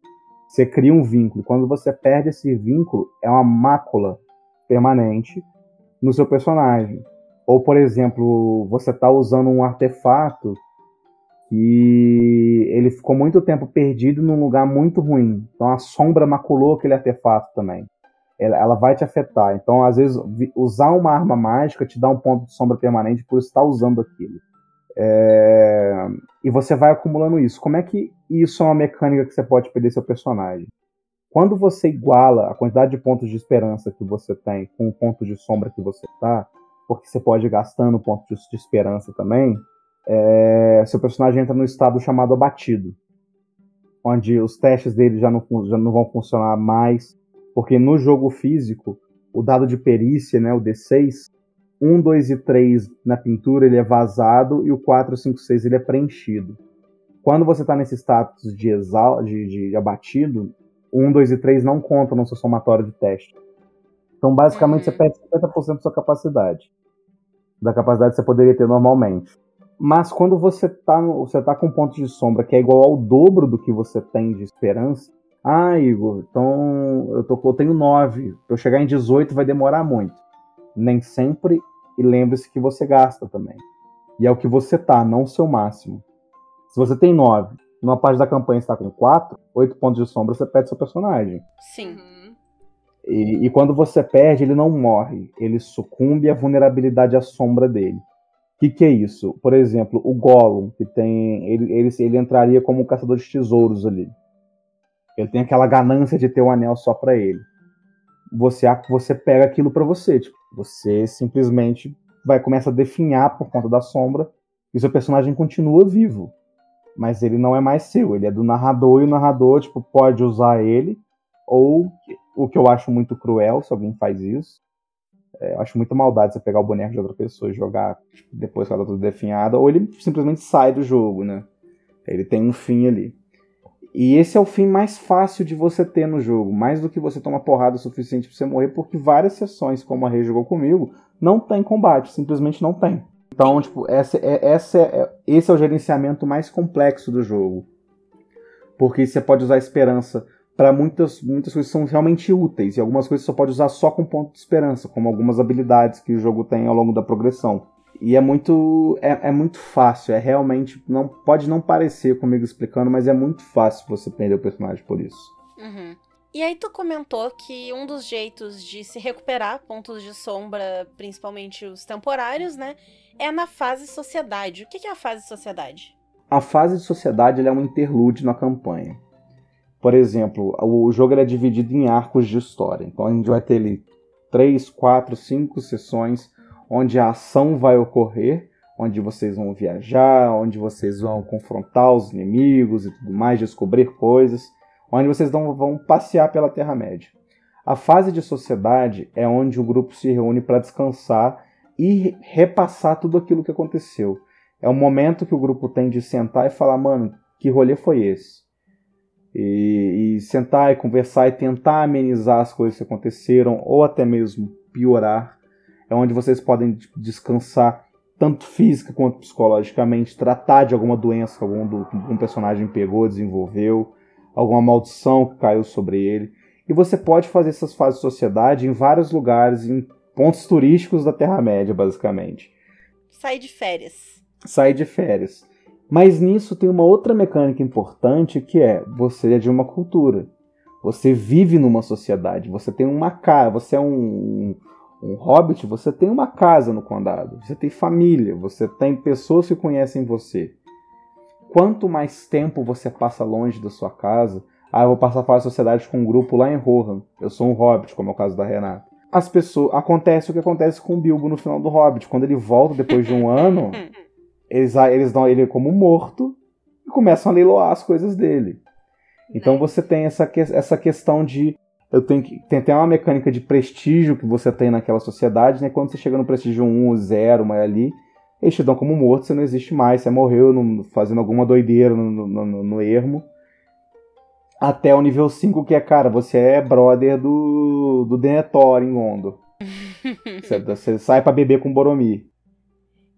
Você cria um vínculo. Quando você perde esse vínculo, é uma mácula permanente no seu personagem. Ou, por exemplo, você tá usando um artefato que ele ficou muito tempo perdido num lugar muito ruim. Então a sombra maculou aquele artefato também. Ela, ela vai te afetar. Então, às vezes, usar uma arma mágica te dá um ponto de sombra permanente por estar usando aquilo. É, E você vai acumulando isso. Como é que isso é uma mecânica que você pode perder seu personagem? Quando você iguala a quantidade de pontos de esperança que você tem com o ponto de sombra que você tá, porque você pode ir gastando pontos de, esperança também, é, seu personagem entra no estado chamado abatido, onde os testes dele já não, já não vão funcionar mais, porque no jogo físico, o dado de perícia, né, o D6, 1, 2 e 3 na pintura ele é vazado e o 4, 5, 6 ele é preenchido. Quando você está nesse status de, exal de, de abatido, 1, 2 e 3 não contam no seu somatório de teste. Então, basicamente, você perde 50% da sua capacidade. Da capacidade que você poderia ter normalmente. Mas quando você tá, no- você tá com um ponto de sombra que é igual ao dobro do que você tem de esperança. Ah, Igor, então eu, tô, eu tenho 9. Pra eu chegar em 18 vai demorar muito. Nem sempre. E lembre-se que você gasta também. E é o que você tá, não o seu máximo. Se você tem 9, numa parte da campanha está com 4, 8 pontos de sombra, você perde seu personagem. Sim. Uhum. E, e quando você perde, ele não morre. Ele sucumbe à vulnerabilidade à sombra dele. O que, que é isso? Por exemplo, o Gollum, que tem. Ele, ele, ele entraria como um caçador de tesouros ali. Ele tem aquela ganância de ter um anel só para ele. Você, você pega aquilo para você. Tipo, você simplesmente vai começar a definhar por conta da sombra e seu personagem continua vivo. Mas ele não é mais seu, ele é do narrador e o narrador tipo, pode usar ele. Ou o que eu acho muito cruel se alguém faz isso, é, eu acho muita maldade você pegar o boneco de outra pessoa e jogar tipo, depois que ela tá tudo definhada, ou ele simplesmente sai do jogo, né? Ele tem um fim ali. E esse é o fim mais fácil de você ter no jogo, mais do que você tomar porrada o suficiente para você morrer, porque várias sessões, como a Rei jogou comigo, não tem combate, simplesmente não tem. Então, tipo, essa, é, essa é, esse é o gerenciamento mais complexo do jogo. Porque você pode usar esperança para muitas, muitas coisas que são realmente úteis, e algumas coisas você só pode usar só com ponto de esperança, como algumas habilidades que o jogo tem ao longo da progressão. E é muito é, é, muito fácil, é realmente não pode não parecer comigo explicando, mas é muito fácil você perder o personagem por isso. Uhum. E aí tu comentou que um dos jeitos de se recuperar pontos de sombra, principalmente os temporários, né, é na fase sociedade. O que é a fase sociedade? A fase de sociedade é um interlude na campanha. Por exemplo, o jogo é dividido em arcos de história. Então a gente vai ter ali três, quatro, cinco sessões onde a ação vai ocorrer, onde vocês vão viajar, onde vocês vão confrontar os inimigos e tudo mais, descobrir coisas, onde vocês vão, passear pela Terra-média. A fase de sociedade é onde o grupo se reúne para descansar e repassar tudo aquilo que aconteceu. É o momento que o grupo tem de sentar e falar, mano, que rolê foi esse? E, e, sentar e conversar e tentar amenizar as coisas que aconteceram ou até mesmo piorar. É onde vocês podem tipo, descansar tanto física quanto psicologicamente, tratar de alguma doença que algum, do, algum personagem pegou, desenvolveu, alguma maldição que caiu sobre ele. E você pode fazer essas fases de sociedade em vários lugares, em pontos turísticos da Terra-média, basicamente. Sair de férias. Sair de férias. Mas nisso tem uma outra mecânica importante que é você é de uma cultura. Você vive numa sociedade, você tem uma casa, você é um, um hobbit, você tem uma casa no condado, você tem família, você tem pessoas que conhecem você. Quanto mais tempo você passa longe da sua casa, ah, eu vou passar a sociedade com um grupo lá em Rohan. Eu sou um hobbit, como é o caso da Renata. As pessoas. Acontece o que acontece com o Bilbo no final do Hobbit. Quando ele volta depois de um ano, eles, eles dão ele como morto e começam a leiloar as coisas dele. Então né? você tem essa, essa questão de. Eu tenho que. Tem até uma mecânica de prestígio que você tem naquela sociedade, né? Quando você chega no prestígio 1, 0, mas ali, eles te dão como morto, você não existe mais, você morreu no, fazendo alguma doideira no, no, no, ermo. Até o nível 5, que é, cara, você é brother do, do Denethor em Londo. você, você sai para beber com Boromir.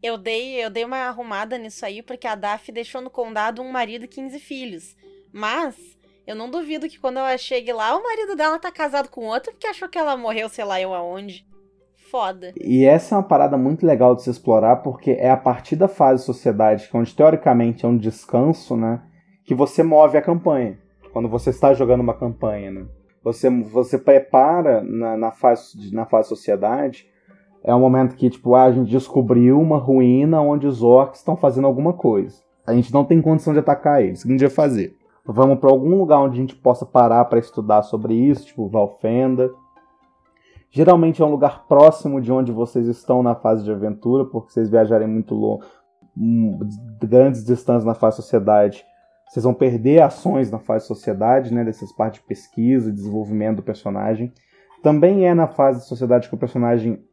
Eu dei, eu dei uma arrumada nisso aí porque a Daf deixou no condado um marido e 15 filhos. Mas eu não duvido que quando ela chegue lá, o marido dela tá casado com outro porque achou que ela morreu, sei lá eu aonde. Foda. E essa é uma parada muito legal de se explorar porque é a partir da fase sociedade, que é onde teoricamente é um descanso, né, que você move a campanha. Quando você está jogando uma campanha, né? Você, você prepara na, na, fase, na fase sociedade é um momento que, tipo, ah, a gente descobriu uma ruína onde os orcs estão fazendo alguma coisa. A gente não tem condição de atacar eles. O que a gente vai fazer? Vamos para algum lugar onde a gente possa parar para estudar sobre isso, tipo Valfenda. Geralmente é um lugar próximo de onde vocês estão na fase de aventura, porque vocês viajarem muito longe, hum, grandes distâncias na fase sociedade, vocês vão perder ações na fase sociedade, né, dessas partes de pesquisa desenvolvimento do personagem. Também é na fase de sociedade que o personagem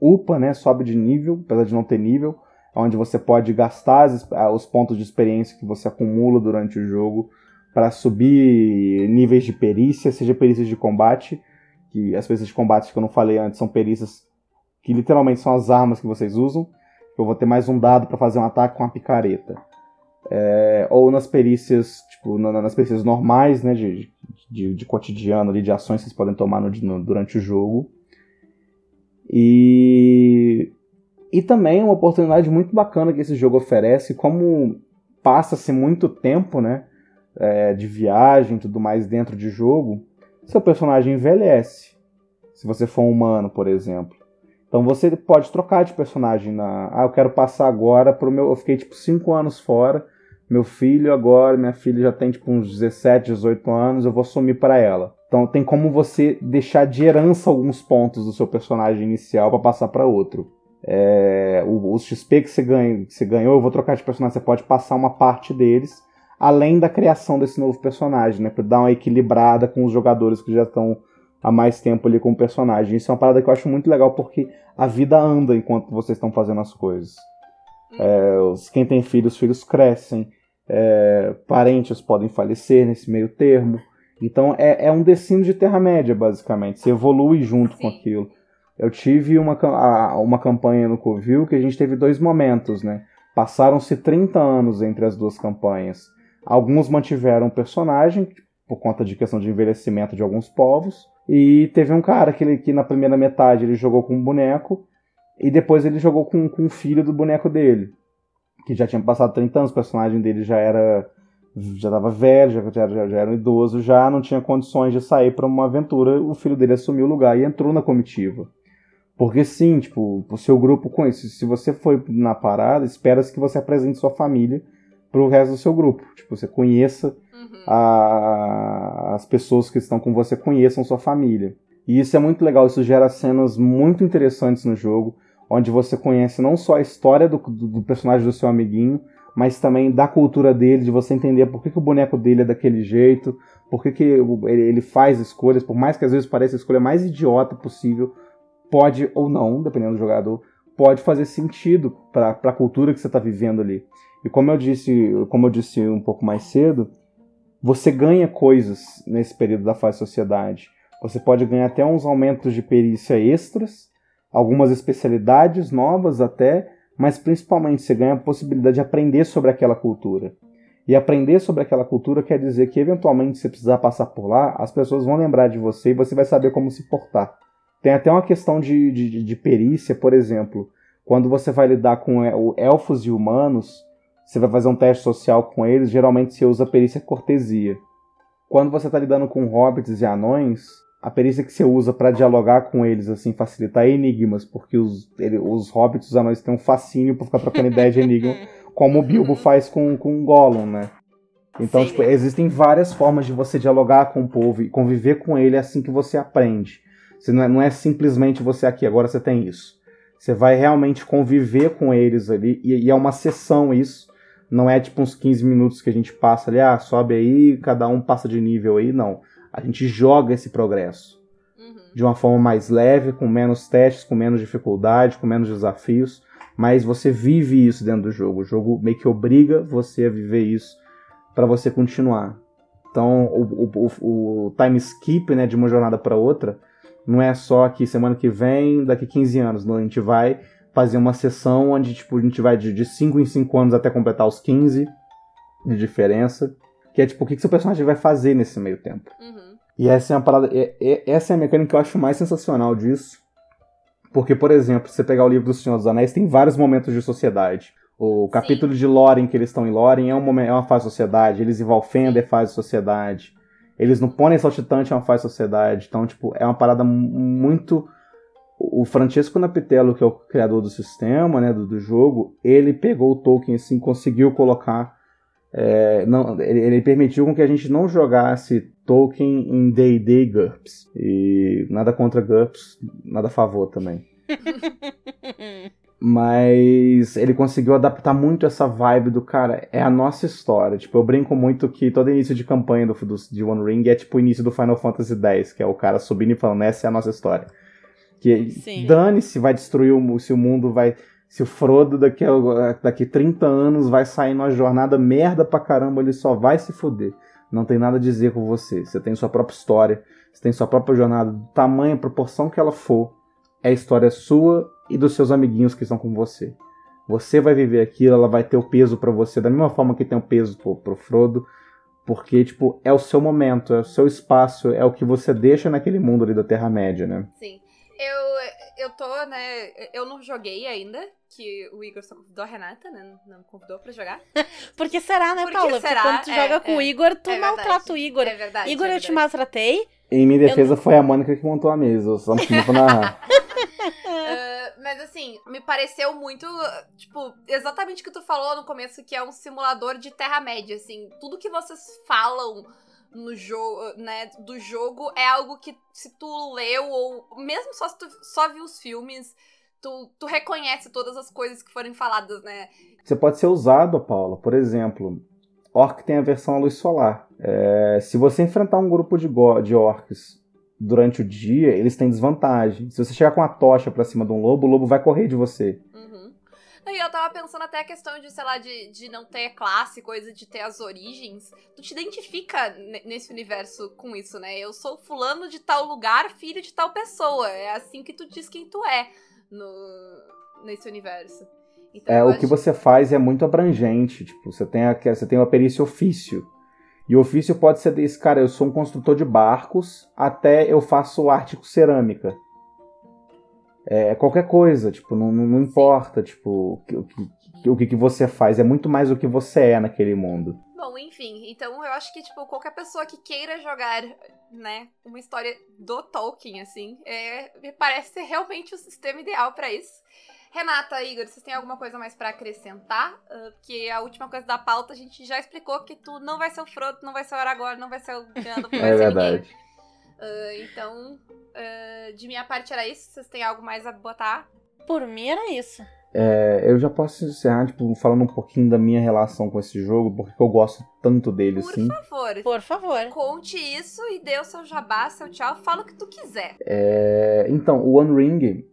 upa, né, sobe de nível, apesar de não ter nível, onde você pode gastar os pontos de experiência que você acumula durante o jogo para subir níveis de perícia, seja perícias de combate, que as perícias de combate que eu não falei antes são perícias que literalmente são as armas que vocês usam. Eu vou ter mais um dado para fazer um ataque com a picareta. É, ou nas perícias, tipo, nas perícias normais, né, de, de, de cotidiano, ali, de ações que vocês podem tomar no, no, durante o jogo. E, E também uma oportunidade muito bacana que esse jogo oferece, como passa-se muito tempo, né? É, de viagem e tudo mais dentro de jogo, seu personagem envelhece. Se você for um humano, por exemplo. Então você pode trocar de personagem na. Ah, eu quero passar agora pro meu. Eu fiquei tipo 5 anos fora. Meu filho agora, minha filha já tem tipo uns 17, 18 anos, eu vou sumir para ela. Então tem como você deixar de herança alguns pontos do seu personagem inicial para passar para outro. É, o, o, XP que você, ganha, que você ganhou, eu vou trocar de personagem, você pode passar uma parte deles, além da criação desse novo personagem, né? Pra dar uma equilibrada com os jogadores que já estão há mais tempo ali com o personagem. Isso é uma parada que eu acho muito legal porque a vida anda enquanto vocês estão fazendo as coisas. É, quem tem filhos, os filhos crescem, é, parentes podem falecer nesse meio termo. Então é, é um destino de Terra-média, basicamente. Você evolui junto Sim. com aquilo. Eu tive uma, uma campanha no Covil que a gente teve dois momentos, né? Passaram-se 30 anos entre as duas campanhas. Alguns mantiveram o personagem, por conta de questão de envelhecimento de alguns povos, e teve um cara que, ele, que na primeira metade ele jogou com um boneco e depois ele jogou com, com o filho do boneco dele, que já tinha passado 30 anos, o personagem dele já era já estava velho, já, já, já, era um idoso, já não tinha condições de sair para uma aventura, o filho dele assumiu o lugar e entrou na comitiva. Porque sim, tipo, o seu grupo isso, se você foi na parada, espera-se que você apresente sua família pro resto do seu grupo. Tipo, você conheça uhum. a, as pessoas que estão com você, conheçam sua família. E isso é muito legal, isso gera cenas muito interessantes no jogo, onde você conhece não só a história do, do, personagem do seu amiguinho, mas também da cultura dele, de você entender por que, que o boneco dele é daquele jeito, por que, que ele faz escolhas, por mais que às vezes pareça a escolha mais idiota possível, pode ou não, dependendo do jogador, pode fazer sentido para a cultura que você está vivendo ali. E como eu disse, como eu disse um pouco mais cedo, você ganha coisas nesse período da fase sociedade. Você pode ganhar até uns aumentos de perícia extras, algumas especialidades novas até, mas principalmente você ganha a possibilidade de aprender sobre aquela cultura. E aprender sobre aquela cultura quer dizer que eventualmente se precisar passar por lá, as pessoas vão lembrar de você e você vai saber como se portar. Tem até uma questão de, de, de perícia, por exemplo, quando você vai lidar com elfos e humanos, você vai fazer um teste social com eles, geralmente você usa a perícia cortesia. Quando você está lidando com hobbits e anões, a perícia que você usa para dialogar com eles, assim, facilitar enigmas, porque os, ele, os hobbits e os anões têm um fascínio por ficar trocando ideia de enigma, como o Bilbo faz com, com o Gollum, né? Então, tipo, existem várias formas de você dialogar com o povo e conviver com ele assim que você aprende. Você não, é, não é simplesmente você aqui, agora você tem isso. Você vai realmente conviver com eles ali, e, e, é uma sessão isso. Não é tipo uns 15 minutos que a gente passa ali, ah, sobe aí, cada um passa de nível aí, não. A gente joga esse progresso. Uhum. De uma forma mais leve, com menos testes, com menos dificuldade, com menos desafios. Mas você vive isso dentro do jogo. O jogo meio que obriga você a viver isso para você continuar. Então, o, o, o, time skip né, de uma jornada para outra não é só que semana que vem, daqui 15 anos. Não, a gente vai fazer uma sessão onde tipo, a gente vai de 5 em 5 anos até completar os 15 de diferença. Que é tipo, o que, que seu personagem vai fazer nesse meio tempo. Uhum. E essa é uma parada. É, é, essa é a mecânica que eu acho mais sensacional disso. Porque, por exemplo, se você pegar o livro do Senhor dos Anéis, tem vários momentos de sociedade. O capítulo Sim. de Lórien, que eles estão em Lórien, é, um momento, é uma fase de sociedade. Eles em Valfenda é fase de sociedade. Eles não Pônei Saltitante é uma faz sociedade. Então, tipo, é uma parada muito. O Francesco Napitello, que é o criador do sistema, né, do, do jogo, ele pegou o Tolkien assim, conseguiu colocar. É, não, ele, ele, permitiu com que a gente não jogasse Tolkien em D&D GURPS. E nada contra GURPS, nada a favor também. Mas ele conseguiu adaptar muito essa vibe do cara. É a nossa história. Tipo, eu brinco muito que todo início de campanha do, do, de One Ring é tipo o início do Final Fantasy X, que é o cara subindo e falando, essa é a nossa história. Que dane-se, vai destruir o, se o mundo vai. Se o Frodo daqui a daqui 30 anos vai sair numa jornada merda pra caramba, ele só vai se foder. Não tem nada a dizer com você. Você tem sua própria história, você tem sua própria jornada, do tamanho, proporção que ela for. É a história sua e dos seus amiguinhos que estão com você. Você vai viver aquilo, ela vai ter o peso para você da mesma forma que tem o peso pro, pro Frodo, porque tipo é o seu momento, é o seu espaço, é o que você deixa naquele mundo ali da Terra Média, né? Sim. Eu eu tô, né? Eu não joguei ainda, que o Igor só convidou a Renata, né? Não me convidou pra jogar. Por que será, né, Por que Paula? será? Porque quando tu É, joga com o é. Igor, tu É maltrata o Igor. É verdade. Igor, é eu te maltratei. Em minha defesa foi a Mônica que montou a mesa. Eu só não narrar. Ah, mas assim, me pareceu muito, tipo, exatamente o que tu falou no começo, que é um simulador de Terra-média, assim. Tudo que vocês falam no jogo, né, do jogo é algo que se tu leu ou mesmo só se tu só viu os filmes, tu, tu reconhece todas as coisas que foram faladas, né? Você pode ser usado, Paula. Por exemplo, Orc tem a versão à luz solar. É, se você enfrentar um grupo de, de orcs durante o dia, eles têm desvantagem. Se você chegar com a tocha pra cima de um lobo, o lobo vai correr de você. Uhum. E eu tava pensando até a questão de, sei lá, de, de não ter classe, coisa de ter as origens. Tu te identifica ne- nesse universo com isso, né? Eu sou fulano de tal lugar, filho de tal pessoa. É assim que tu diz quem tu é no, nesse universo. Então, É, o acho- que você faz é muito abrangente. Tipo, você tem, a, você tem uma perícia ofício. E o ofício pode ser desse, cara, eu sou um construtor de barcos, até eu faço arte com cerâmica. É qualquer coisa, tipo, não, não, importa, tipo, o que, o que- você faz, é muito mais o que você é naquele mundo. Bom, enfim, então eu acho que, tipo, qualquer pessoa que queira jogar, né, uma história do Tolkien, assim, é, me parece ser realmente o sistema ideal pra isso. Renata, Igor, vocês têm alguma coisa mais pra acrescentar? Ah, porque a última coisa da pauta a gente já explicou que tu não vai ser o Frodo, não vai ser o Aragorn, não vai ser o Gandalf, não vai É ser ninguém. Ah, então, ah, de minha parte era isso. Vocês têm algo mais a botar? Por mim era isso. É, eu já posso encerrar, tipo, falando um pouquinho da minha relação com esse jogo, porque eu gosto tanto dele, Por assim. favor, Por favor. conte isso e dê o seu jabá, seu tchau, fala o que tu quiser. É, então, o One Ring,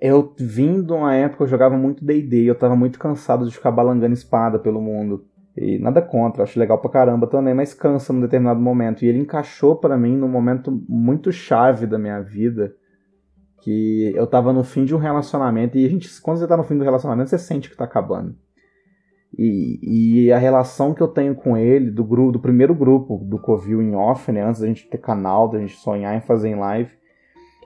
eu vim de uma época que eu jogava muito D&D, eu tava muito cansado de ficar balangando espada pelo mundo. E nada contra, acho legal pra caramba também, mas cansa num determinado momento. E ele encaixou pra mim num momento muito chave da minha vida, que eu tava no fim de um relacionamento, e a gente, quando você tá no fim do relacionamento, você sente que tá acabando. E, e a relação que eu tenho com ele, do grupo, do primeiro grupo do Covil em off, né, antes da gente ter canal, da gente sonhar em fazer em live,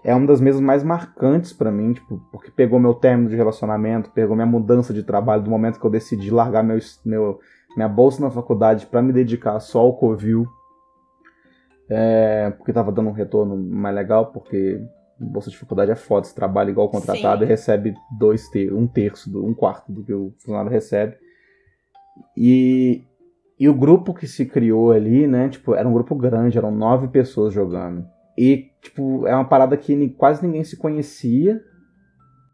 é uma das mesas mais marcantes pra mim, tipo, porque pegou meu término de relacionamento, pegou minha mudança de trabalho, do momento que eu decidi largar meu, meu, minha bolsa na faculdade pra me dedicar só ao Covil, é, porque tava dando um retorno mais legal, porque bolsa de faculdade é foda, você trabalha igual contratado Sim. e recebe dois ter um terço, do, um quarto do que o funcionário recebe. E, e o grupo que se criou ali, né, tipo, era um grupo grande, eram nove pessoas jogando. E, tipo, é uma parada que quase ninguém se conhecia.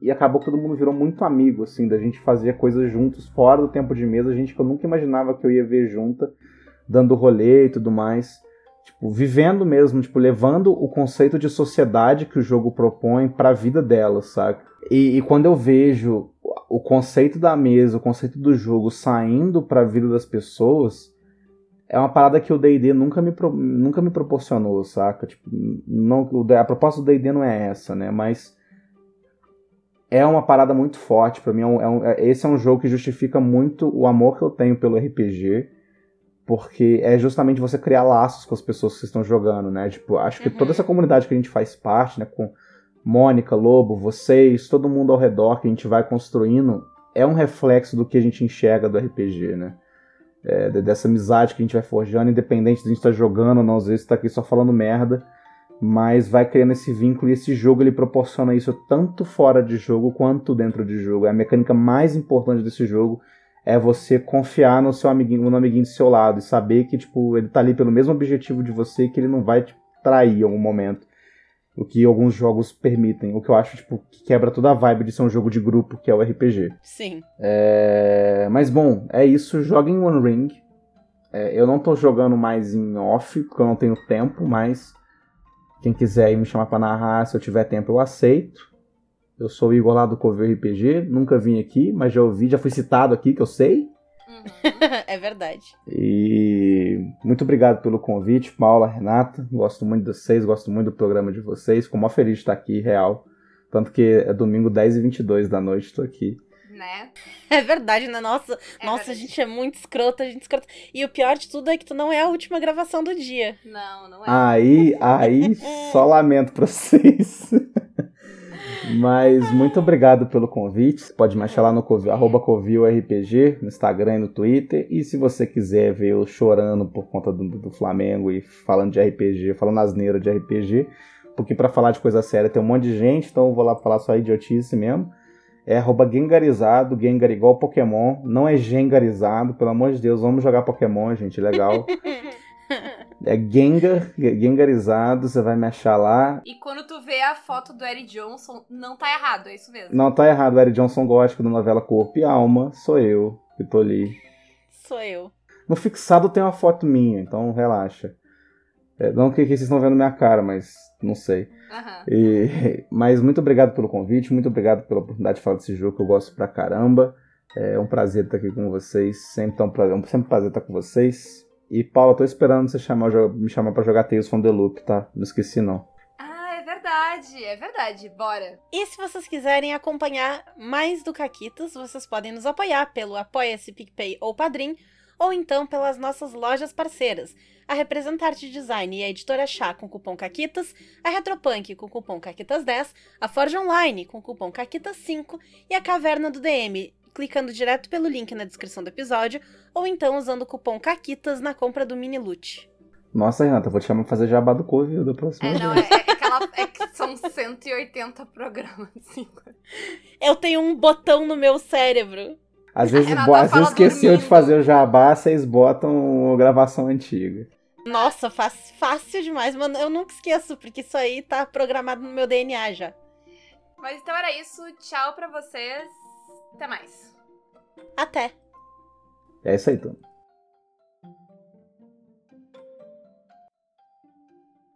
E acabou que todo mundo virou muito amigo, assim, da gente fazer coisas juntos, fora do tempo de mesa, gente que eu nunca imaginava que eu ia ver junta, dando rolê e tudo mais. Tipo, vivendo mesmo, tipo, levando o conceito de sociedade que o jogo propõe pra vida delas, saca? E, e quando eu vejo o conceito da mesa, o conceito do jogo saindo pra vida das pessoas, é uma parada que o D&D nunca me, nunca me proporcionou, saca? Tipo, não, a proposta do D&D não é essa, né? Mas é uma parada muito forte pra mim. É um- é um- é- esse é um jogo que justifica muito o amor que eu tenho pelo RPG, porque é justamente você criar laços com as pessoas que estão jogando, né? Tipo, acho que Uhum. toda essa comunidade que a gente faz parte, né? Com Mônica, Lobo, vocês, todo mundo ao redor que a gente vai construindo, é um reflexo do que a gente enxerga do RPG, né? É, de- dessa amizade que a gente vai forjando, independente de a gente estar jogando ou não, às vezes tá aqui só falando merda, mas vai criando esse vínculo e esse jogo ele proporciona isso tanto fora de jogo quanto dentro de jogo. A mecânica mais importante desse jogo é você confiar no seu amiguinho, no amiguinho do seu lado e saber que tipo ele tá ali pelo mesmo objetivo de você e que ele não vai te trair em algum momento. O que alguns jogos permitem, o que eu acho tipo que quebra toda a vibe de ser um jogo de grupo, que é o RPG. Sim. É, Mas bom, é isso. Joga em One Ring. É, eu não tô jogando mais em off, porque eu não tenho tempo, mas quem quiser me chamar pra narrar, se eu tiver tempo, eu aceito. Eu sou o Igor lá do Covil RPG, nunca vim aqui, mas já ouvi, já fui citado aqui, que eu sei. Uhum. é verdade. E muito obrigado pelo convite, Paula, Renata. Gosto muito de vocês, gosto muito do programa de vocês. Fico mó feliz de estar aqui, real. Tanto que é domingo 10 e 22 da noite, tô aqui. Né? É verdade, né? Nossa, É nossa, a verdade. gente é muito escrota, a gente é escrota. E o pior de tudo é que tu não é a última gravação do dia. Não, não é. Aí, aí, só lamento pra vocês. Mas muito obrigado pelo convite. Você pode me achar lá no Covil, arroba CovilRPG, no Instagram e no Twitter. E se você quiser ver eu chorando por conta do, do Flamengo e falando de RPG, falando asneira de RPG, porque para falar de coisa séria tem um monte de gente, então eu vou lá falar só idiotice mesmo. É arroba Gengarizado, Gengar igual Pokémon. Não é Gengarizado, pelo amor de Deus, vamos jogar Pokémon, gente, legal. É Gengar, Gengarizado, você vai me achar lá. E quando tu vê a foto do Eric Johnson, não tá errado, é isso mesmo. Não tá errado, o Eric Johnson gótico da novela Corpo e Alma, sou eu que tô ali. Sou eu. No fixado tem uma foto minha, então relaxa. É, não que, que vocês estão vendo minha cara, mas não sei. Aham. E- mas muito obrigado pelo convite, muito obrigado pela oportunidade de falar desse jogo que eu gosto pra caramba. É um prazer estar aqui com vocês, sempre, tá um prazer, sempre um prazer estar com vocês. E Paula, tô esperando você chamar, me chamar pra jogar Tales from the Loop, tá? Não esqueci não. Ah, é verdade, é verdade. Bora. E se vocês quiserem acompanhar mais do Caquitas, vocês podem nos apoiar pelo Apoia-se PicPay ou Padrim, ou então pelas nossas lojas parceiras, a Representarte Design e a Editora Chá com cupom CAQUITAS, a Retropunk com cupom CAQUITAS10, a Forge Online com cupom CAQUITAS5 e a Caverna do DM, clicando direto pelo link na descrição do episódio, ou então usando o cupom CAQUITAS na compra do mini loot. Nossa, Renata, vou te chamar pra fazer jabá do da próxima É, não, é, é, aquela, é que são 180 programas. assim. Eu tenho um botão no meu cérebro. Às vezes, bo- às vezes esqueceu de dormindo. fazer o jabá, vocês botam gravação antiga. Nossa, faz, fácil demais, mano. Eu nunca esqueço, porque isso aí tá programado no meu DNA já. Mas então era isso. Tchau pra vocês. Até mais. Até! É isso aí, então.